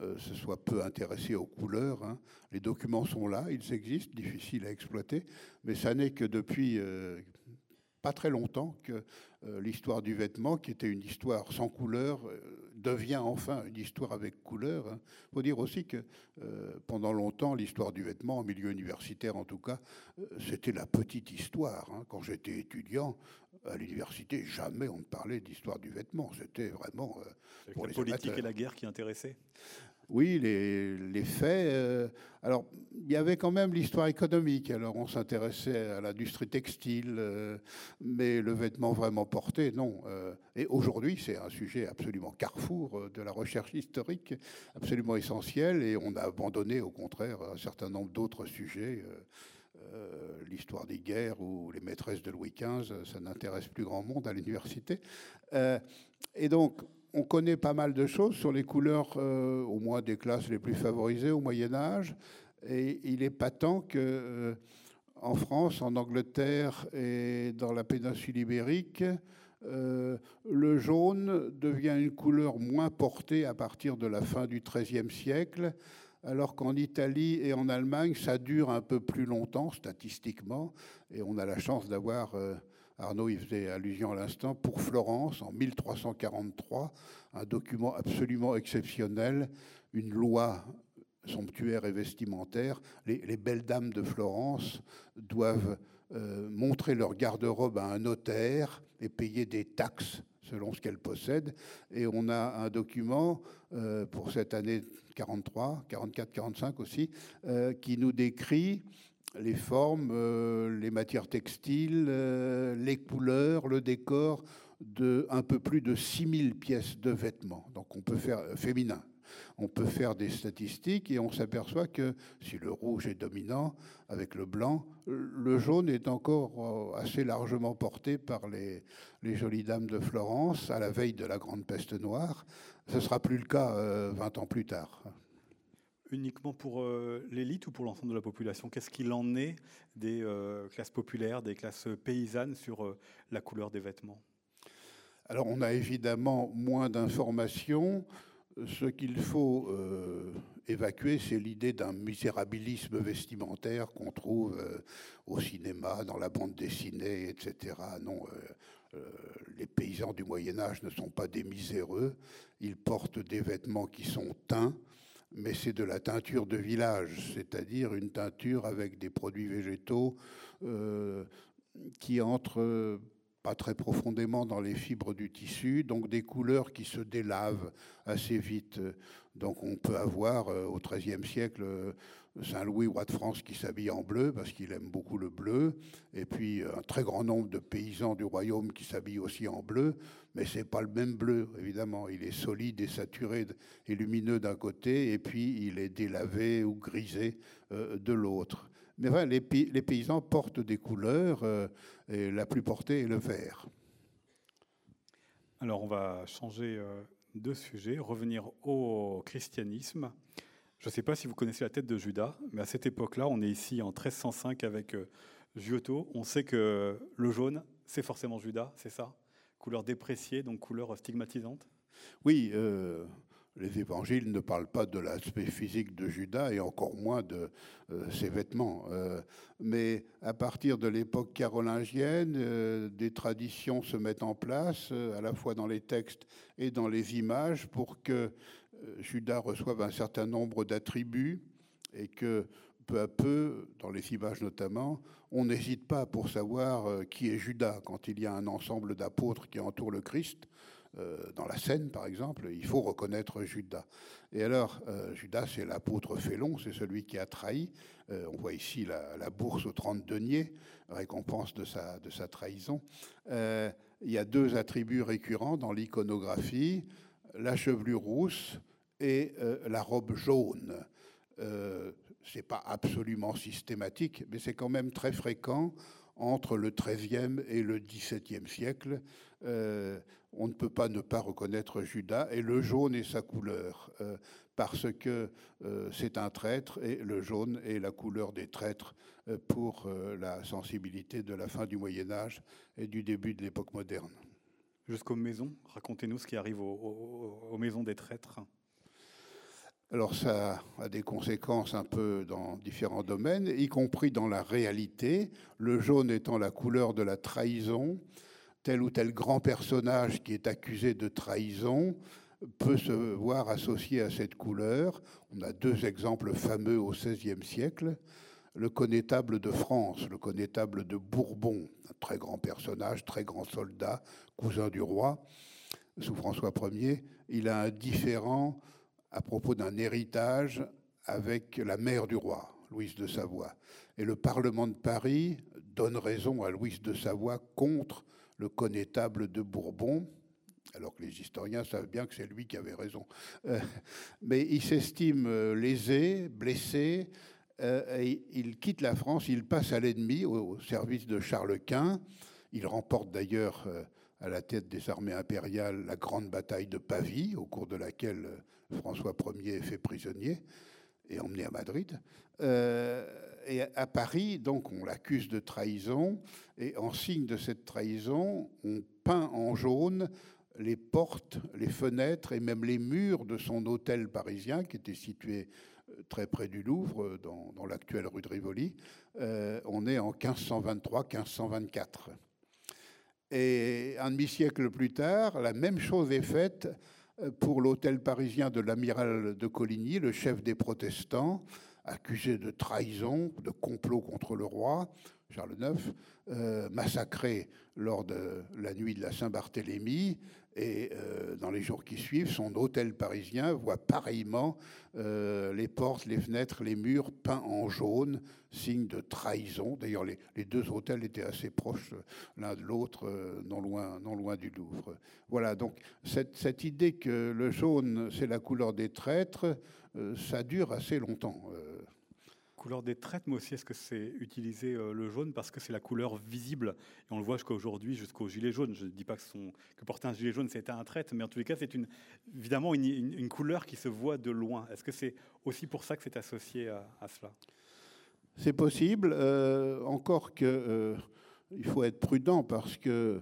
euh, se soit peu intéressé aux couleurs. Hein. Les documents sont là, ils existent, difficiles à exploiter, mais ça n'est que depuis euh, pas très longtemps que euh, l'histoire du vêtement, qui était une histoire sans couleur, devient enfin une histoire avec couleur. Il hein. faut dire aussi que euh, pendant longtemps, l'histoire du vêtement, en milieu universitaire en tout cas, euh, c'était la petite histoire. Hein. Quand j'étais étudiant à l'université, jamais on ne parlait d'histoire du vêtement. C'était vraiment pour la politique et la guerre qui intéressaient oui, les, faits. Euh, alors, il y avait quand même l'histoire économique. Alors, on s'intéressait à l'industrie textile, euh, mais le vêtement vraiment porté, non. Euh, et aujourd'hui, c'est un sujet absolument carrefour de la recherche historique, absolument essentiel, et on a abandonné, au contraire, un certain nombre d'autres sujets. l'histoire des guerres ou les maîtresses de Louis XV, ça n'intéresse plus grand monde à l'université. et donc, on connaît pas mal de choses sur les couleurs, euh, au moins des classes les plus favorisées au Moyen Âge. Et il est patent que euh, en France, en Angleterre et dans la péninsule ibérique, euh, le jaune devient une couleur moins portée à partir de la fin du XIIIe siècle, alors qu'en Italie et en Allemagne, ça dure un peu plus longtemps statistiquement, et on a la chance d'avoir Arnaud y faisait allusion à l'instant, pour Florence, en 1343, un document absolument exceptionnel, une loi somptuaire et vestimentaire. Les, belles dames de Florence doivent euh, montrer leur garde-robe à un notaire et payer des taxes selon ce qu'elles possèdent. Et on a un document euh, pour cette année 43, 44, 45 aussi, euh, qui nous décrit les formes, euh, les matières textiles, euh, les couleurs, le décor de un peu plus de 6000 pièces de vêtements. Donc on peut faire euh, féminin. On peut faire des statistiques et on s'aperçoit que si le rouge est dominant avec le blanc, le jaune est encore assez largement porté par les, les jolies dames de Florence à la veille de la grande peste noire. Ce sera plus le cas 20 ans plus tard uniquement pour euh, l'élite ou pour l'ensemble de la population? Qu'est-ce qu'il en est des euh, classes populaires, des classes paysannes sur euh, la couleur des vêtements? Alors on a évidemment moins d'informations. Ce qu'il faut évacuer, c'est l'idée d'un misérabilisme vestimentaire qu'on trouve au cinéma, dans la bande dessinée, etc. Non, les paysans du Moyen Âge ne sont pas des miséreux. Ils portent des vêtements qui sont teints mais c'est de la teinture de village, c'est-à-dire une teinture avec des produits végétaux euh, qui entrent euh, pas très profondément dans les fibres du tissu, donc des couleurs qui se délavent assez vite. Donc on peut avoir euh, au XIIIe siècle Saint-Louis, roi de France, qui s'habille en bleu parce qu'il aime beaucoup le bleu, et puis un très grand nombre de paysans du royaume qui s'habillent aussi en bleu, mais c'est pas le même bleu, évidemment. Il est solide et saturé et lumineux d'un côté, et puis il est délavé ou grisé euh, de l'autre. Mais voilà, les, paysans portent des couleurs, euh, et la plus portée est le vert. Alors on va changer euh, de sujet, revenir au christianisme. Je ne sais pas si vous connaissez la tête de Judas, mais à cette époque-là, on est ici en 1305 avec Giotto. On sait que le jaune, c'est forcément Judas, c'est ça? Couleur dépréciée, donc couleur stigmatisante? Oui, euh, les évangiles ne parlent pas de l'aspect physique de Judas et encore moins de euh, ses vêtements. Euh, mais à partir de l'époque carolingienne, des traditions se mettent en place, à la fois dans les textes et dans les images, pour que Judas reçoive un certain nombre d'attributs et que peu à peu, dans les images notamment, on n'hésite pas pour savoir euh, qui est Judas. Quand il y a un ensemble d'apôtres qui entourent le Christ, euh, dans la scène par exemple, il faut reconnaître Judas. Et alors, euh, Judas, c'est l'apôtre félon, c'est celui qui a trahi. on voit ici la, bourse aux 30 deniers, récompense de sa, de sa trahison. il y a deux attributs récurrents dans l'iconographie, la chevelure rousse et la robe jaune ce n'est pas absolument systématique, mais c'est quand même très fréquent entre le XIIIe et le XVIIe siècle. Euh, on ne peut pas ne pas reconnaître Judas, et le jaune est sa couleur, euh, parce que euh, c'est un traître, et le jaune est la couleur des traîtres pour la sensibilité de la fin du Moyen Âge et du début de l'époque moderne. Jusqu'aux maisons, racontez-nous ce qui arrive aux maisons des traîtres. Alors ça a des conséquences un peu dans différents domaines, y compris dans la réalité, le jaune étant la couleur de la trahison. Tel ou tel grand personnage qui est accusé de trahison peut se voir associé à cette couleur. On a deux exemples fameux au XVIe siècle. Le connétable de France, le connétable de Bourbon, un très grand personnage, très grand soldat, cousin du roi, sous François Ier. Il a un différent à propos d'un héritage avec la mère du roi, Louise de Savoie. Et le Parlement de Paris donne raison à Louise de Savoie contre le connétable de Bourbon, alors que les historiens savent bien que c'est lui qui avait raison. Euh, mais il s'estime euh, lésé, blessé, euh, et il quitte la France, il passe à l'ennemi, au, service de Charles Quint. Il remporte d'ailleurs à la tête des armées impériales la grande bataille de Pavie, au cours de laquelle François Ier est fait prisonnier et emmené à Madrid. et à Paris, donc, on l'accuse de trahison, et en signe de cette trahison, on peint en jaune les portes, les fenêtres et même les murs de son hôtel parisien, qui était situé euh, très près du Louvre, euh, dans, l'actuelle rue de Rivoli. Euh, on est en 1523-1524. Et un demi-siècle plus tard, la même chose est faite pour l'hôtel parisien de l'amiral de Coligny, le chef des protestants, accusé de trahison, de complot contre le roi. Charles IX, massacré lors de la nuit de la Saint-Barthélemy, et euh, dans les jours qui suivent, son hôtel parisien voit pareillement euh, les portes, les fenêtres, les murs peints en jaune, signe de trahison. D'ailleurs, les, deux hôtels étaient assez proches l'un de l'autre, euh, non, loin, non loin du Louvre. Voilà, donc cette idée que le jaune, c'est la couleur des traîtres, ça dure assez longtemps couleur des traites, mais aussi est-ce que c'est utiliser euh, le jaune parce que c'est la couleur visible et on le voit jusqu'à aujourd'hui, jusqu'au gilet jaune. Je ne dis pas que, porter un gilet jaune c'était un trait, mais en tous les cas c'est évidemment une, couleur qui se voit de loin. Est-ce que c'est aussi pour ça que c'est associé à, cela? C'est possible, euh, encore que euh, il faut être prudent parce que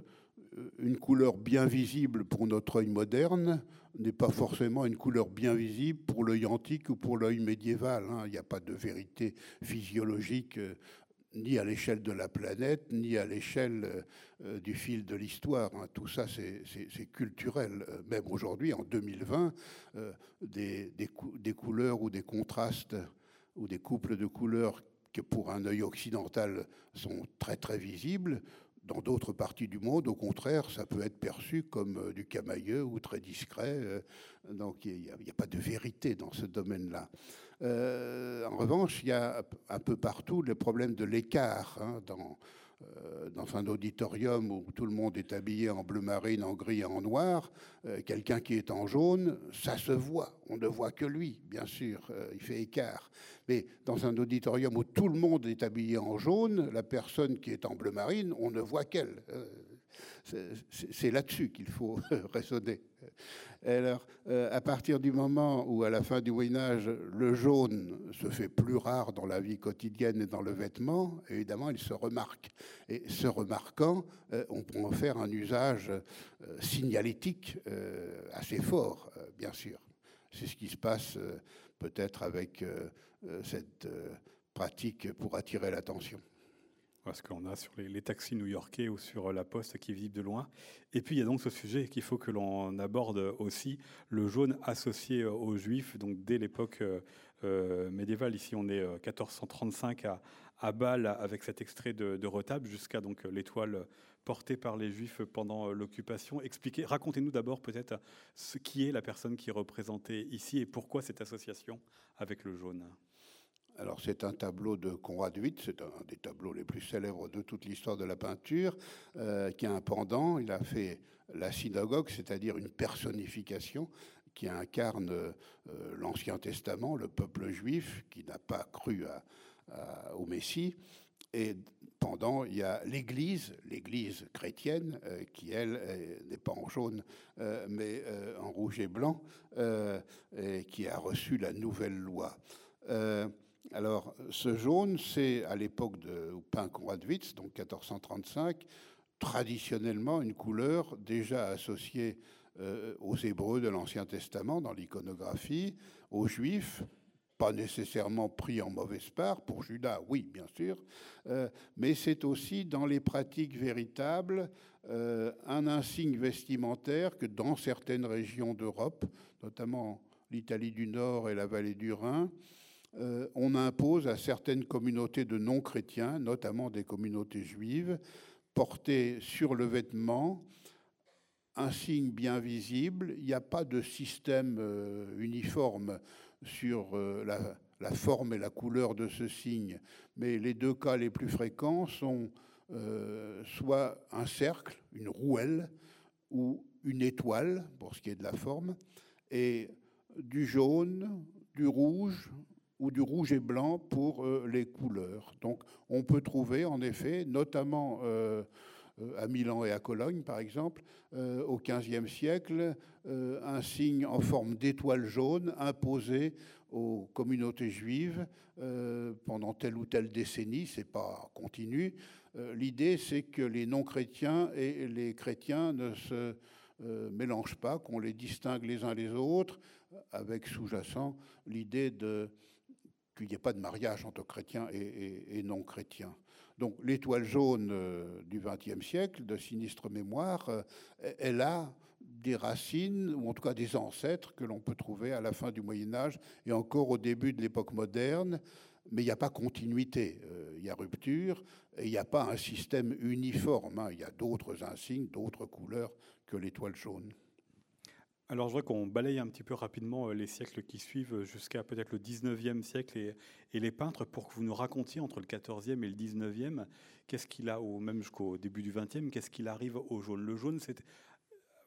une couleur bien visible pour notre œil moderne n'est pas forcément une couleur bien visible pour l'œil antique ou pour l'œil médiéval. Hein. Il n'y a pas de vérité physiologique euh, ni à l'échelle de la planète, ni à l'échelle euh, du fil de l'histoire. Hein. Tout ça, c'est culturel. Euh, même aujourd'hui, en 2020, des, des, couleurs ou des contrastes ou des couples de couleurs que pour un œil occidental sont très très visibles, dans d'autres parties du monde, au contraire, ça peut être perçu comme euh, du camailleux ou très discret. Euh, donc il n'y a, pas de vérité dans ce domaine-là. Euh, en revanche, il y a un peu partout le problème de l'écart hein, dans, euh, dans un auditorium où tout le monde est habillé en bleu marine, en gris et en noir, euh, quelqu'un qui est en jaune, ça se voit. On ne voit que lui, bien sûr, euh, il fait écart. Mais dans un auditorium où tout le monde est habillé en jaune, la personne qui est en bleu marine, on ne voit qu'elle. C'est là-dessus qu'il faut raisonner. Alors, euh, à partir du moment où, à la fin du Moyen Âge, le jaune se fait plus rare dans la vie quotidienne et dans le vêtement, évidemment, il se remarque. Et ce remarquant, euh, on peut en faire un usage euh, signalétique assez fort, bien sûr. C'est ce qui se passe peut-être avec cette pratique pour attirer l'attention ce qu'on a sur les, taxis new-yorkais ou sur euh, la poste qui vit de loin. Et puis il y a donc ce sujet qu'il faut que l'on aborde aussi, le jaune associé euh, aux juifs, donc dès l'époque euh, médiévale. Ici on est 1435 à, à Bâle avec cet extrait de, de retable jusqu'à donc l'étoile portée par les juifs pendant l'occupation. Expliquez, racontez-nous d'abord peut-être ce qui est la personne qui est représentée ici et pourquoi cette association avec le jaune. Alors c'est un tableau de Conrad Witt, c'est un des tableaux les plus célèbres de toute l'histoire de la peinture, euh, qui a un pendant. Il a fait la synagogue, c'est-à-dire une personnification qui incarne euh, l'Ancien Testament, le peuple juif qui n'a pas cru au Messie. Et pendant, il y a l'Église, l'Église chrétienne, euh, qui elle n'est pas en jaune, mais en rouge et blanc, et qui a reçu la nouvelle loi. Alors, ce jaune, c'est à l'époque de peint Conradwitz, donc 1435, traditionnellement une couleur déjà associée euh, aux Hébreux de l'Ancien Testament dans l'iconographie, aux Juifs, pas nécessairement pris en mauvaise part, pour Judas, oui, bien sûr, mais c'est aussi dans les pratiques véritables un insigne vestimentaire que dans certaines régions d'Europe, notamment l'Italie du Nord et la vallée du Rhin, on impose à certaines communautés de non-chrétiens, notamment des communautés juives, porter sur le vêtement un signe bien visible. Il n'y a pas de système euh, uniforme sur euh, la, forme et la couleur de ce signe, mais les deux cas les plus fréquents sont euh, soit un cercle, une rouelle, ou une étoile, pour ce qui est de la forme, et du jaune, du rouge ou du rouge et blanc pour les couleurs. Donc on peut trouver en effet, notamment euh, à Milan et à Cologne, par exemple, euh, au XVe siècle, euh, un signe en forme d'étoile jaune imposé aux communautés juives pendant telle ou telle décennie, c'est pas continu. L'idée, c'est que les non-chrétiens et les chrétiens ne se mélangent pas, qu'on les distingue les uns les autres, avec sous-jacent l'idée qu'il n'y ait pas de mariage entre chrétiens et non-chrétiens. Donc l'étoile jaune euh, du XXe siècle, de sinistre mémoire, euh, elle a des racines, ou en tout cas des ancêtres que l'on peut trouver à la fin du Moyen Âge et encore au début de l'époque moderne, mais il n'y a pas continuité, euh, il y a rupture, et il n'y a pas un système uniforme, hein. il y a d'autres insignes, d'autres couleurs que l'étoile jaune. Alors je vois qu'on balaye un petit peu rapidement euh, les siècles qui suivent jusqu'à peut-être le 19e siècle et, les peintres pour que vous nous racontiez entre le 14e et le 19e, qu'est-ce qu'il a, ou même jusqu'au début du 20e, qu'est-ce qu'il arrive au jaune? Le jaune, c'est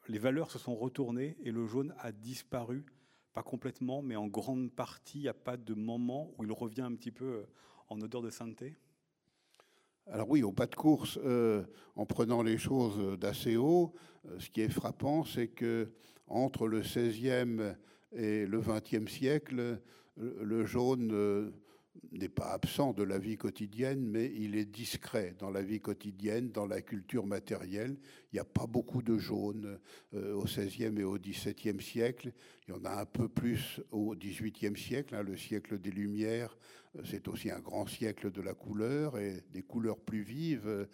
les valeurs se sont retournées et le jaune a disparu, pas complètement, mais en grande partie. Il n'y a pas de moment où il revient un petit peu euh, en odeur de sainteté? Alors oui, au pas de course, euh, en prenant les choses d'assez haut, ce qui est frappant, c'est que entre le XVIe et le XXe siècle, le jaune euh, n'est pas absent de la vie quotidienne, mais il est discret dans la vie quotidienne, dans la culture matérielle. Il n'y a pas beaucoup de jaune euh, au XVIe et au XVIIe siècle. Il y en a un peu plus au XVIIIe siècle, hein, le siècle des Lumières. Euh, c'est aussi un grand siècle de la couleur et des couleurs plus vives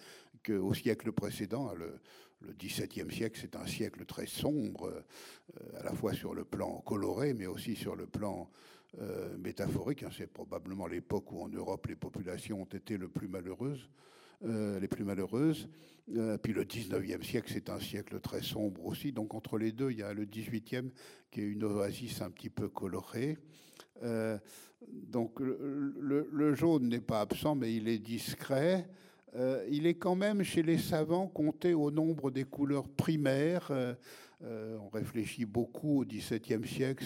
qu'au siècle précédent. Hein, le XVIIe siècle, c'est un siècle très sombre, euh, à la fois sur le plan coloré, mais aussi sur le plan euh, métaphorique. Hein. C'est probablement l'époque où en Europe les populations ont été le plus malheureuses, euh, les plus malheureuses. puis le XIXe siècle, c'est un siècle très sombre aussi. Donc entre les deux, il y a le XVIIIe qui est une oasis un petit peu colorée. donc le jaune n'est pas absent, mais il est discret. Euh, il est quand même chez les savants compté au nombre des couleurs primaires. Euh, euh, on réfléchit beaucoup au XVIIe siècle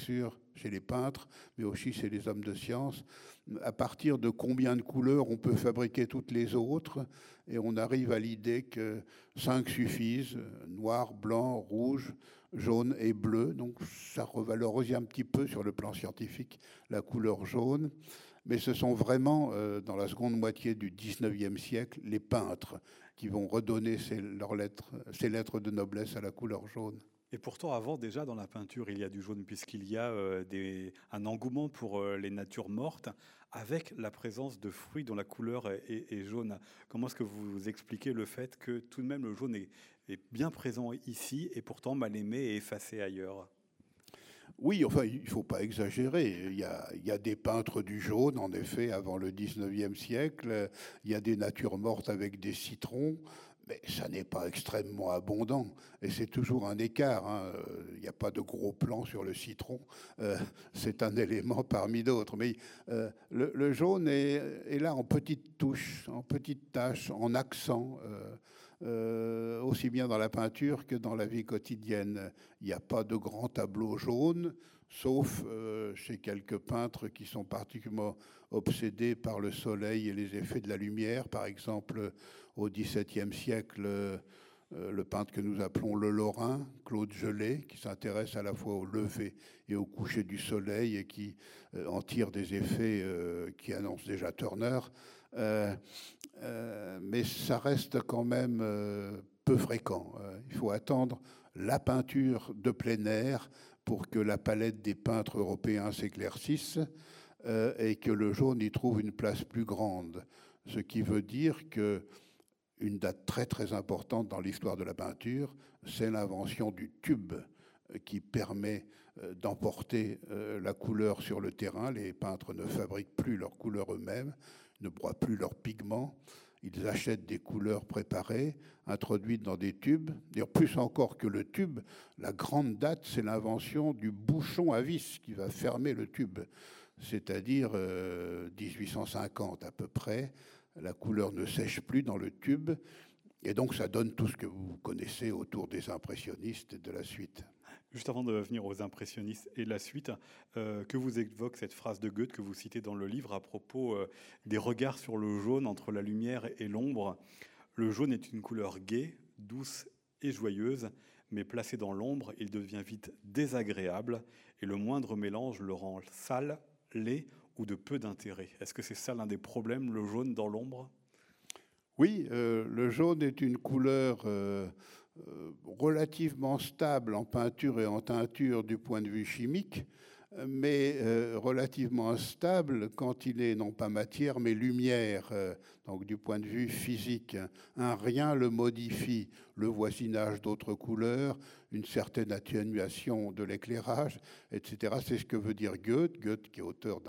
chez les peintres, mais aussi chez les hommes de science, à partir de combien de couleurs on peut fabriquer toutes les autres, et on arrive à l'idée que cinq suffisent, noir, blanc, rouge, jaune et bleu. Donc ça revalorise un petit peu sur le plan scientifique la couleur jaune mais ce sont vraiment, euh, dans la seconde moitié du XIXe siècle, les peintres qui vont redonner ces, leurs lettres, ces lettres de noblesse à la couleur jaune. Et pourtant, avant, déjà, dans la peinture, il y a du jaune, puisqu'il y a euh, un engouement pour euh, les natures mortes, avec la présence de fruits dont la couleur est, jaune. Comment est-ce que vous expliquez le fait que tout de même le jaune est bien présent ici, et pourtant mal aimé et effacé ailleurs? Oui, enfin, il ne faut pas exagérer. Il y, a, des peintres du jaune, en effet, avant le 19e siècle. Il y a des natures mortes avec des citrons, mais ça n'est pas extrêmement abondant. Et c'est toujours un écart. Hein. Il n'y a pas de gros plan sur le citron. Euh, c'est un élément parmi d'autres. Mais euh, le, jaune est, là en petites touches, en petites taches, en accent. Euh, euh, aussi bien dans la peinture que dans la vie quotidienne. Il n'y a pas de grands tableaux jaunes, sauf euh, chez quelques peintres qui sont particulièrement obsédés par le soleil et les effets de la lumière. Par exemple, au XVIIe siècle, euh, le peintre que nous appelons le Lorrain, Claude Gelé, qui s'intéresse à la fois au lever et au coucher du soleil et qui en tire des effets qui annoncent déjà Turner. Mais ça reste quand même euh, peu fréquent. Euh, il faut attendre la peinture de plein air pour que la palette des peintres européens s'éclaircisse. et que le jaune y trouve une place plus grande. Ce qui veut dire que une date très très importante dans l'histoire de la peinture, c'est l'invention du tube euh, qui permet euh, d'emporter euh, la couleur sur le terrain. Les peintres ne fabriquent plus leurs couleurs eux-mêmes, ne broient plus leurs pigments. Ils achètent des couleurs préparées, introduites dans des tubes. D'ailleurs, plus encore que le tube, la grande date, c'est l'invention du bouchon à vis qui va fermer le tube, c'est-à-dire 1850 à peu près, la couleur ne sèche plus dans le tube, et donc ça donne tout ce que vous connaissez autour des impressionnistes et de la suite. Juste avant de venir aux impressionnistes et la suite, euh, que vous évoque cette phrase de Goethe que vous citez dans le livre à propos euh, des regards sur le jaune entre la lumière et l'ombre. Le jaune est une couleur gaie, douce et joyeuse, mais placé dans l'ombre, il devient vite désagréable et le moindre mélange le rend sale, laid ou de peu d'intérêt. Est-ce que c'est ça l'un des problèmes, le jaune dans l'ombre? Oui, euh, le jaune est une couleur relativement stable en peinture et en teinture du point de vue chimique, mais euh, relativement instable quand il est non pas matière, mais lumière, euh, donc du point de vue physique. Un rien le modifie, le voisinage d'autres couleurs, une certaine atténuation de l'éclairage, etc. C'est ce que veut dire Goethe, Goethe qui est auteur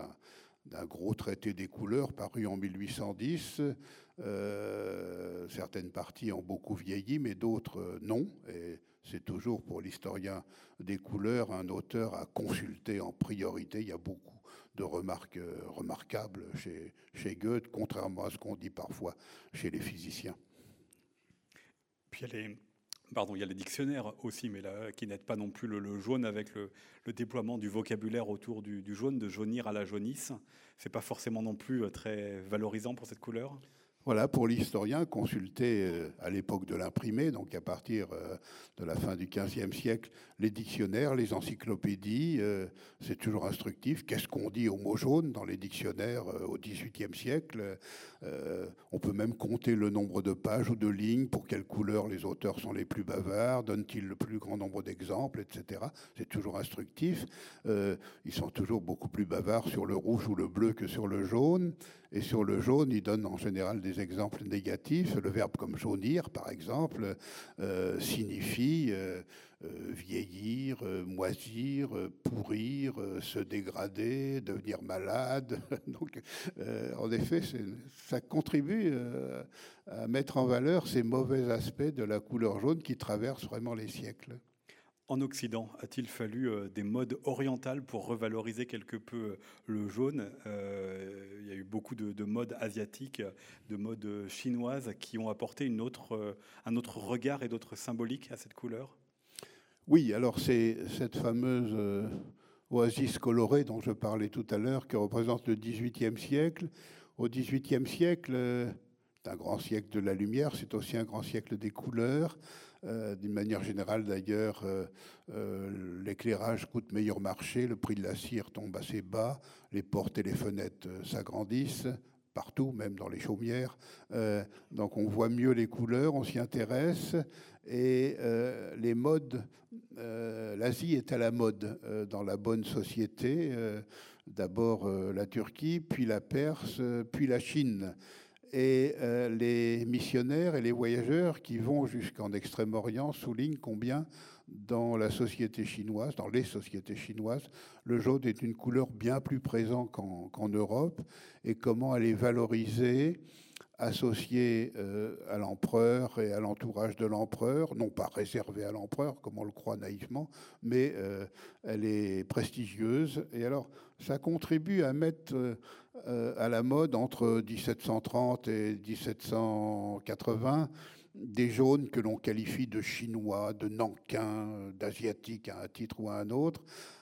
d'un gros traité des couleurs paru en 1810. Euh, certaines parties ont beaucoup vieilli, mais d'autres non. Et c'est toujours pour l'historien des couleurs un auteur à consulter en priorité. Il y a beaucoup de remarques euh, remarquables chez, chez Goethe, contrairement à ce qu'on dit parfois chez les physiciens. Puis il y a les, pardon, il y a les dictionnaires aussi, mais là, qui n'aident pas non plus le, jaune avec le, déploiement du vocabulaire autour du, du, jaune, de jaunir à la jaunisse. C'est pas forcément non plus euh, très valorisant pour cette couleur? Voilà, pour l'historien, consulter euh, à l'époque de l'imprimé, donc à partir euh, de la fin du XVe siècle, les dictionnaires, les encyclopédies, euh, c'est toujours instructif. Qu'est-ce qu'on dit au mot jaune dans les dictionnaires au XVIIIe siècle On peut même compter le nombre de pages ou de lignes, pour quelle couleur les auteurs sont les plus bavards, donnent-ils le plus grand nombre d'exemples, etc. C'est toujours instructif. ils sont toujours beaucoup plus bavards sur le rouge ou le bleu que sur le jaune. Et sur le jaune, il donne en général des exemples négatifs. Le verbe comme jaunir, par exemple, euh, signifie euh, euh, vieillir, moisir, pourrir, se dégrader, devenir malade. Donc, en effet, ça contribue à mettre en valeur ces mauvais aspects de la couleur jaune qui traversent vraiment les siècles. En Occident, a-t-il fallu euh, des modes orientales pour revaloriser quelque peu euh, le jaune? Euh, Il y a eu beaucoup de, modes asiatiques, de modes chinoises qui ont apporté un autre regard et d'autres symboliques à cette couleur? Oui, alors c'est cette fameuse oasis colorée dont je parlais tout à l'heure qui représente le XVIIIe siècle. Au XVIIIe siècle, c'est un grand siècle de la lumière, c'est aussi un grand siècle des couleurs. Euh, d'une manière générale, d'ailleurs, euh, euh, l'éclairage coûte meilleur marché, le prix de la cire tombe assez bas, les portes et les fenêtres s'agrandissent partout, même dans les chaumières. donc on voit mieux les couleurs, on s'y intéresse. Et les modes, l'Asie est à la mode dans la bonne société. D'abord la Turquie, puis la Perse, puis la Chine. Et euh, les missionnaires et les voyageurs qui vont jusqu'en Extrême-Orient soulignent combien dans la société chinoise, dans les sociétés chinoises, le jaune est une couleur bien plus présente qu'en Europe et comment elle est valorisée associée euh, à l'empereur et à l'entourage de l'empereur, non pas réservée à l'empereur, comme on le croit naïvement, mais euh, elle est prestigieuse. Et alors, ça contribue à mettre euh, à la mode entre 1730 et 1780 des jaunes que l'on qualifie de chinois, de nankin, d'asiatiques à un titre ou à un autre,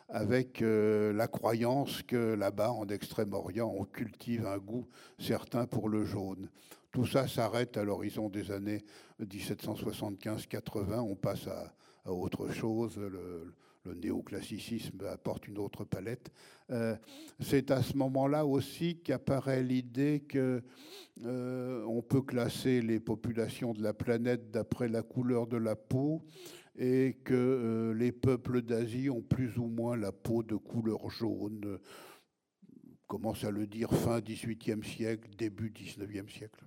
avec euh, la croyance que là-bas, en Extrême-Orient, on cultive un goût certain pour le jaune. Tout ça s'arrête à l'horizon des années 1775-80, on passe à, autre chose. Le, néoclassicisme apporte une autre palette. Euh, c'est à ce moment-là aussi qu'apparaît l'idée que euh, on peut classer les populations de la planète d'après la couleur de la peau et que euh, les peuples d'Asie ont plus ou moins la peau de couleur jaune, commence à le dire fin 18e siècle, début 19e siècle.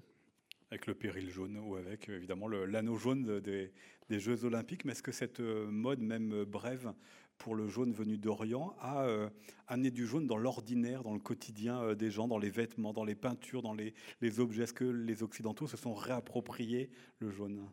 Avec le péril jaune ou avec évidemment l'anneau jaune des, Jeux olympiques. Mais est-ce que cette mode, même brève, pour le jaune venu d'Orient a euh, amené du jaune dans l'ordinaire, dans le quotidien euh, des gens, dans les vêtements, dans les peintures, dans les, objets? Est-ce que les Occidentaux se sont réappropriés le jaune?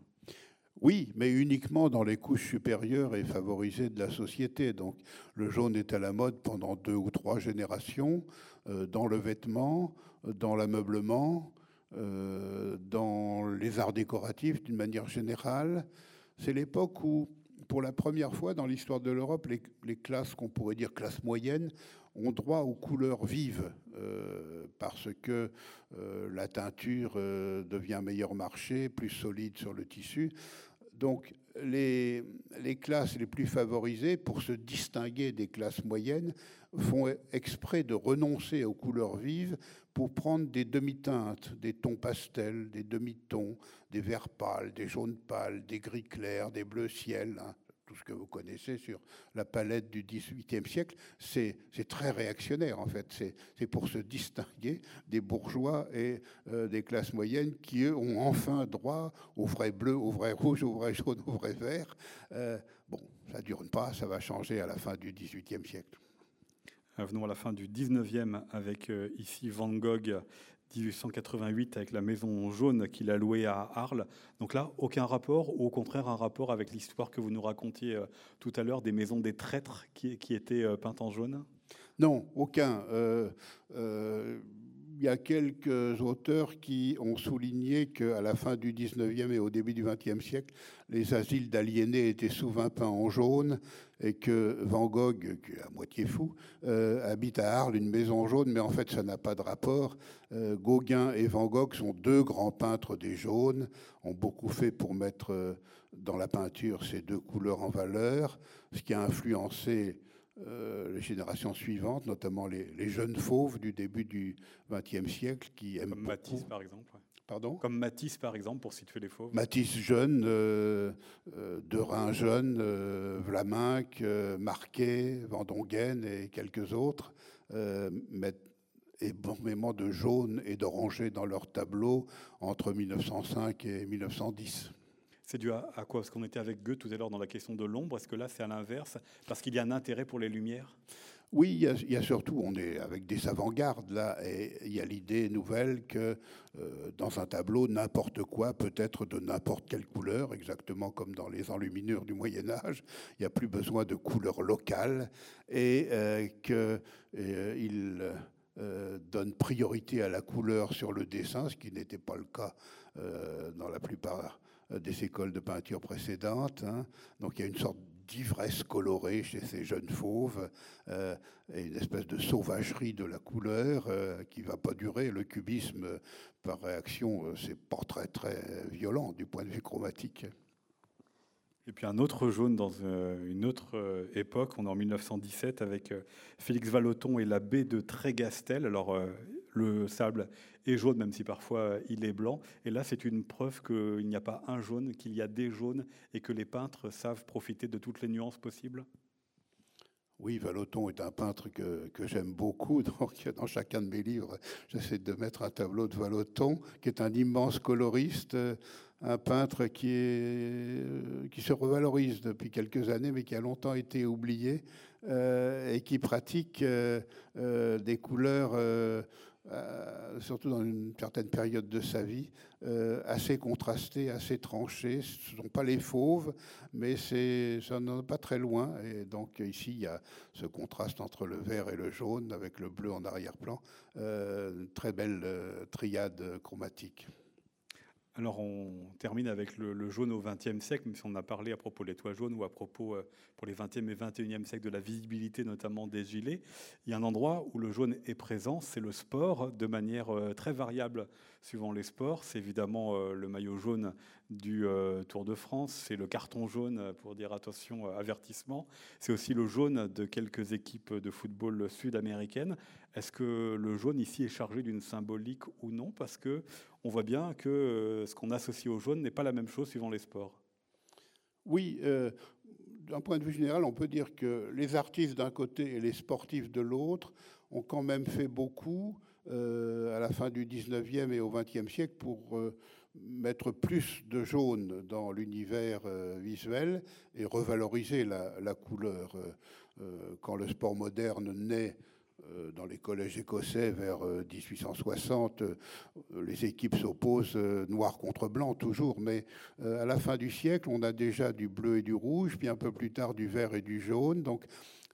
Oui, mais uniquement dans les couches supérieures et favorisées de la société. Donc le jaune est à la mode pendant deux ou trois générations, euh, dans le vêtement, dans l'ameublement, dans les arts décoratifs d'une manière générale. C'est l'époque où pour la première fois dans l'histoire de l'Europe, les, classes qu'on pourrait dire classes moyennes ont droit aux couleurs vives euh, parce que euh, la teinture euh, devient meilleur marché, plus solide sur le tissu. Donc les, classes les plus favorisées, pour se distinguer des classes moyennes, font exprès de renoncer aux couleurs vives pour prendre des demi-teintes, des tons pastels, des demi-tons, des verts pâles, des jaunes pâles, des gris clairs, des bleus ciel, hein, tout ce que vous connaissez sur la palette du XVIIIe siècle, c'est très réactionnaire en fait. C'est pour se distinguer des bourgeois et euh, des classes moyennes qui, eux, ont enfin droit au vrai bleu, au vrai rouge, au vrai jaune, au vrai vert. Euh, bon, ça ne dure pas, ça va changer à la fin du XVIIIe siècle. Venons à la fin du 19e avec euh, ici Van Gogh 1888 avec la maison jaune qu'il a louée à Arles. Donc là, aucun rapport, ou au contraire un rapport avec l'histoire que vous nous racontiez euh, tout à l'heure des maisons des traîtres qui, étaient euh, peintes en jaune? Non, aucun il y a quelques auteurs qui ont souligné qu'à la fin du 19e et au début du 20e siècle, les asiles d'aliénés étaient souvent peints en jaune et que Van Gogh, qui est à moitié fou, euh, habite à Arles une maison jaune, mais en fait ça n'a pas de rapport. Euh, Gauguin et Van Gogh sont deux grands peintres des jaunes, ont beaucoup fait pour mettre euh, dans la peinture ces deux couleurs en valeur, ce qui a influencé euh, les générations suivantes, notamment les, jeunes fauves du début du XXe siècle qui aiment Comme Matisse, par exemple. Pardon? Comme Matisse, par exemple, pour situer les fauves. Matisse jeune, euh, euh Derain jeune, euh, Vlaminck, Marquet, Vendongaine et quelques autres mettent énormément de jaune et d'orangé dans leurs tableaux entre 1905 et 1910. C'est dû à, quoi? Parce qu'on était avec Goethe tout à l'heure dans la question de l'ombre. Est-ce que là, c'est à l'inverse? Parce qu'il y a un intérêt pour les lumières? Oui, il y, a, surtout, on est avec des avant-gardes là, et il y a l'idée nouvelle que euh, dans un tableau, n'importe quoi peut être de n'importe quelle couleur, exactement comme dans les enluminures du Moyen Âge. Il n'y a plus besoin de couleurs locales et euh, qu'il euh, donne priorité à la couleur sur le dessin, ce qui n'était pas le cas dans la plupart euh, des écoles de peinture précédentes. Hein. Donc il y a une sorte d'ivresse colorée chez ces jeunes fauves, euh, et une espèce de sauvagerie de la couleur euh, qui va pas durer. Le cubisme, par réaction, c'est pas très très violent du point de vue chromatique. Et puis un autre jaune dans une autre époque, on est en 1917 avec Félix Vallotton et l'abbé de Trégastel. Alors le sable est jaune, même si parfois il est blanc. Et là, c'est une preuve qu'il n'y a pas un jaune, qu'il y a des jaunes et que les peintres savent profiter de toutes les nuances possibles. Oui, Vallotton est un peintre que, j'aime beaucoup. Dans chacun de mes livres, j'essaie de mettre un tableau de Vallotton, qui est un immense coloriste, un peintre qui, qui se revalorise depuis quelques années, mais qui a longtemps été oublié, euh, et qui pratique euh, euh, des couleurs euh, surtout dans une certaine période de sa vie, euh, assez contrasté, assez tranché. Ce ne sont pas les fauves, mais ça n'en est pas très loin. Et donc ici, il y a ce contraste entre le vert et le jaune, avec le bleu en arrière-plan. Euh, très belle triade chromatique. Alors on termine avec le, jaune au XXe siècle, même si on a parlé à propos des toits jaunes ou à propos euh, pour les XXe et XXIe siècle de la visibilité notamment des gilets. Il y a un endroit où le jaune est présent, c'est le sport, de manière euh, très variable suivant les sports. C'est évidemment euh, le maillot jaune du Tour de France, c'est le carton jaune pour dire attention, avertissement. C'est aussi le jaune de quelques équipes de football sud-américaines. Est-ce que le jaune ici est chargé d'une symbolique ou non? Parce que on voit bien que euh, ce qu'on associe au jaune n'est pas la même chose suivant les sports. Oui, euh, d'un point de vue général, on peut dire que les artistes d'un côté et les sportifs de l'autre ont quand même fait beaucoup à la fin du 19e et au 20e siècle pour mettre plus de jaune dans l'univers visuel et revaloriser la, la couleur. quand le sport moderne naît euh, dans les collèges écossais vers 1860, euh, euh, les équipes s'opposent noir contre blanc toujours, mais à la fin du siècle, on a déjà du bleu et du rouge, puis un peu plus tard du vert et du jaune. Donc,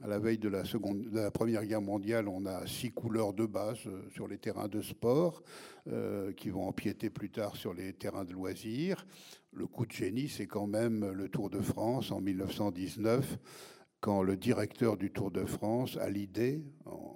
à la veille de la, Première Guerre mondiale, on a six couleurs de base sur les terrains de sport qui vont empiéter plus tard sur les terrains de loisirs. Le coup de génie, c'est quand même le Tour de France en 1919 quand le directeur du Tour de France a l'idée, en,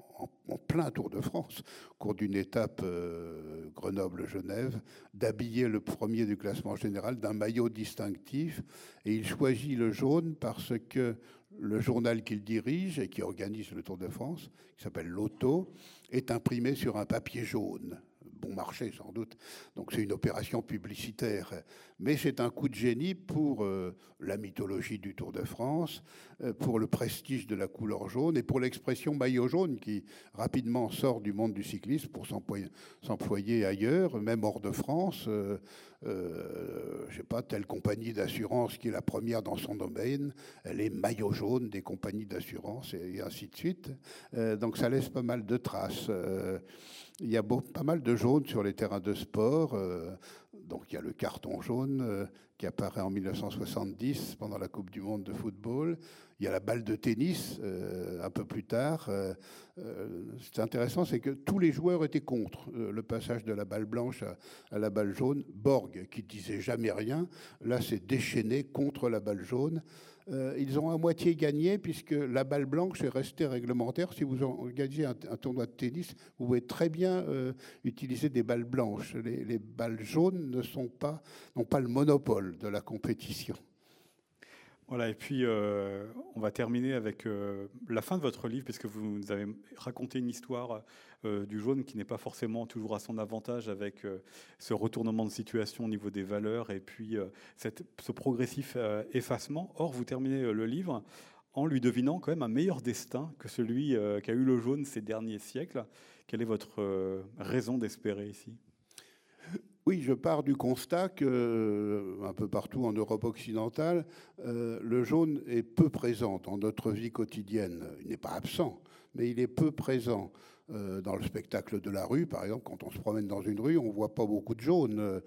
plein Tour de France, au cours d'une étape euh, Grenoble-Genève, d'habiller le premier du classement général d'un maillot distinctif. Et il choisit le jaune parce que le journal qu'il dirige et qui organise le Tour de France, qui s'appelle L'Auto, est imprimé sur un papier jaune bon marché sans doute. Donc c'est une opération publicitaire. Mais c'est un coup de génie pour euh, la mythologie du Tour de France, euh, pour le prestige de la couleur jaune et pour l'expression maillot jaune qui rapidement sort du monde du cyclisme pour s'employer ailleurs, même hors de France. Euh, euh, je sais pas, telle compagnie d'assurance qui est la première dans son domaine, elle est maillot jaune des compagnies d'assurance et, ainsi de suite. donc ça laisse pas mal de traces. Il y a pas mal de jaunes sur les terrains de sport. Euh, donc il y a le carton jaune euh, qui apparaît en 1970 pendant la Coupe du Monde de football. Il y a la balle de tennis euh, un peu plus tard. c'est intéressant, c'est que tous les joueurs étaient contre le passage de la balle blanche à, la balle jaune. Borg, qui disait jamais rien, là s'est déchaîné contre la balle jaune. Euh, ils ont à moitié gagné puisque la balle blanche est restée réglementaire. Si vous gagnez un, tournoi de tennis, vous pouvez très bien euh, utiliser des balles blanches. Les, balles jaunes ne sont n'ont pas le monopole de la compétition. Voilà, et puis euh, on va terminer avec la fin de votre livre, puisque vous nous avez raconté une histoire euh, du jaune qui n'est pas forcément toujours à son avantage avec euh, ce retournement de situation au niveau des valeurs et puis euh, ce progressif effacement. Or, vous terminez le livre en lui devinant quand même un meilleur destin que celui qu'a eu le jaune ces derniers siècles. Quelle est votre raison d'espérer ici? Oui, je pars du constat que, un peu partout en Europe occidentale, le jaune est peu présent dans notre vie quotidienne. Il n'est pas absent, mais il est peu présent. Euh, dans le spectacle de la rue, par exemple, quand on se promène dans une rue, on voit pas beaucoup de jaunes. Euh,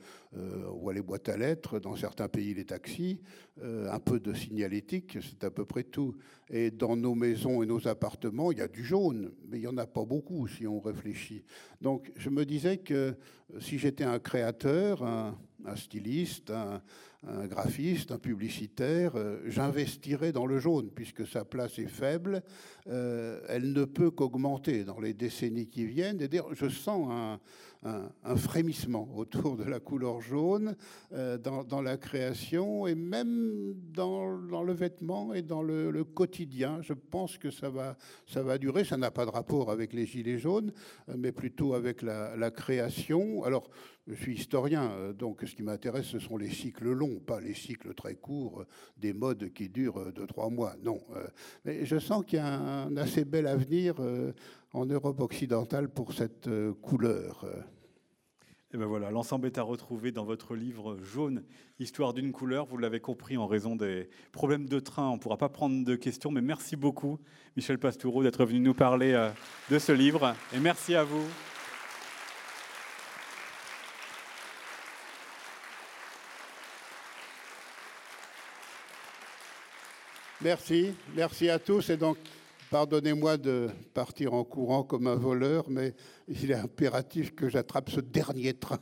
on voit les boîtes à lettres, dans certains pays les taxis, euh, un peu de signalétique, c'est à peu près tout. Et dans nos maisons et nos appartements, il y a du jaune, mais il n'y en a pas beaucoup si on réfléchit. Donc je me disais que si j'étais un créateur, un, un styliste, un, graphiste, un publicitaire, euh, j'investirais dans le jaune, puisque sa place est faible, euh, elle ne peut qu'augmenter dans les décennies qui viennent. Et je sens un, frémissement autour de la couleur jaune euh, dans, la création et même dans, le vêtement et dans le, quotidien. Je pense que ça va, ça va durer. Ça n'a pas de rapport avec les gilets jaunes, mais plutôt avec la, la création. Alors, je suis historien, euh, donc ce qui m'intéresse, ce sont les cycles longs, pas les cycles très courts, euh, des modes qui durent deux, trois mois. Non. Euh, mais je sens qu'il y a un assez bel avenir en Europe occidentale pour cette couleur. Et ben voilà, l'ensemble est à retrouver dans votre livre jaune, Histoire d'une couleur. Vous l'avez compris, en raison des problèmes de train, on ne pourra pas prendre de questions, mais merci beaucoup, Michel Pastoureau, d'être venu nous parler de ce livre. Et merci à vous. Merci, merci à tous. Et donc, pardonnez-moi de partir en courant comme un voleur, mais il est impératif que j'attrape ce dernier train.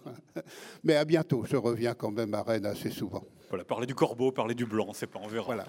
Mais à bientôt, je reviens quand même à Rennes assez souvent. Voilà, parler du corbeau, parler du blanc, c'est pas, on verra. Voilà.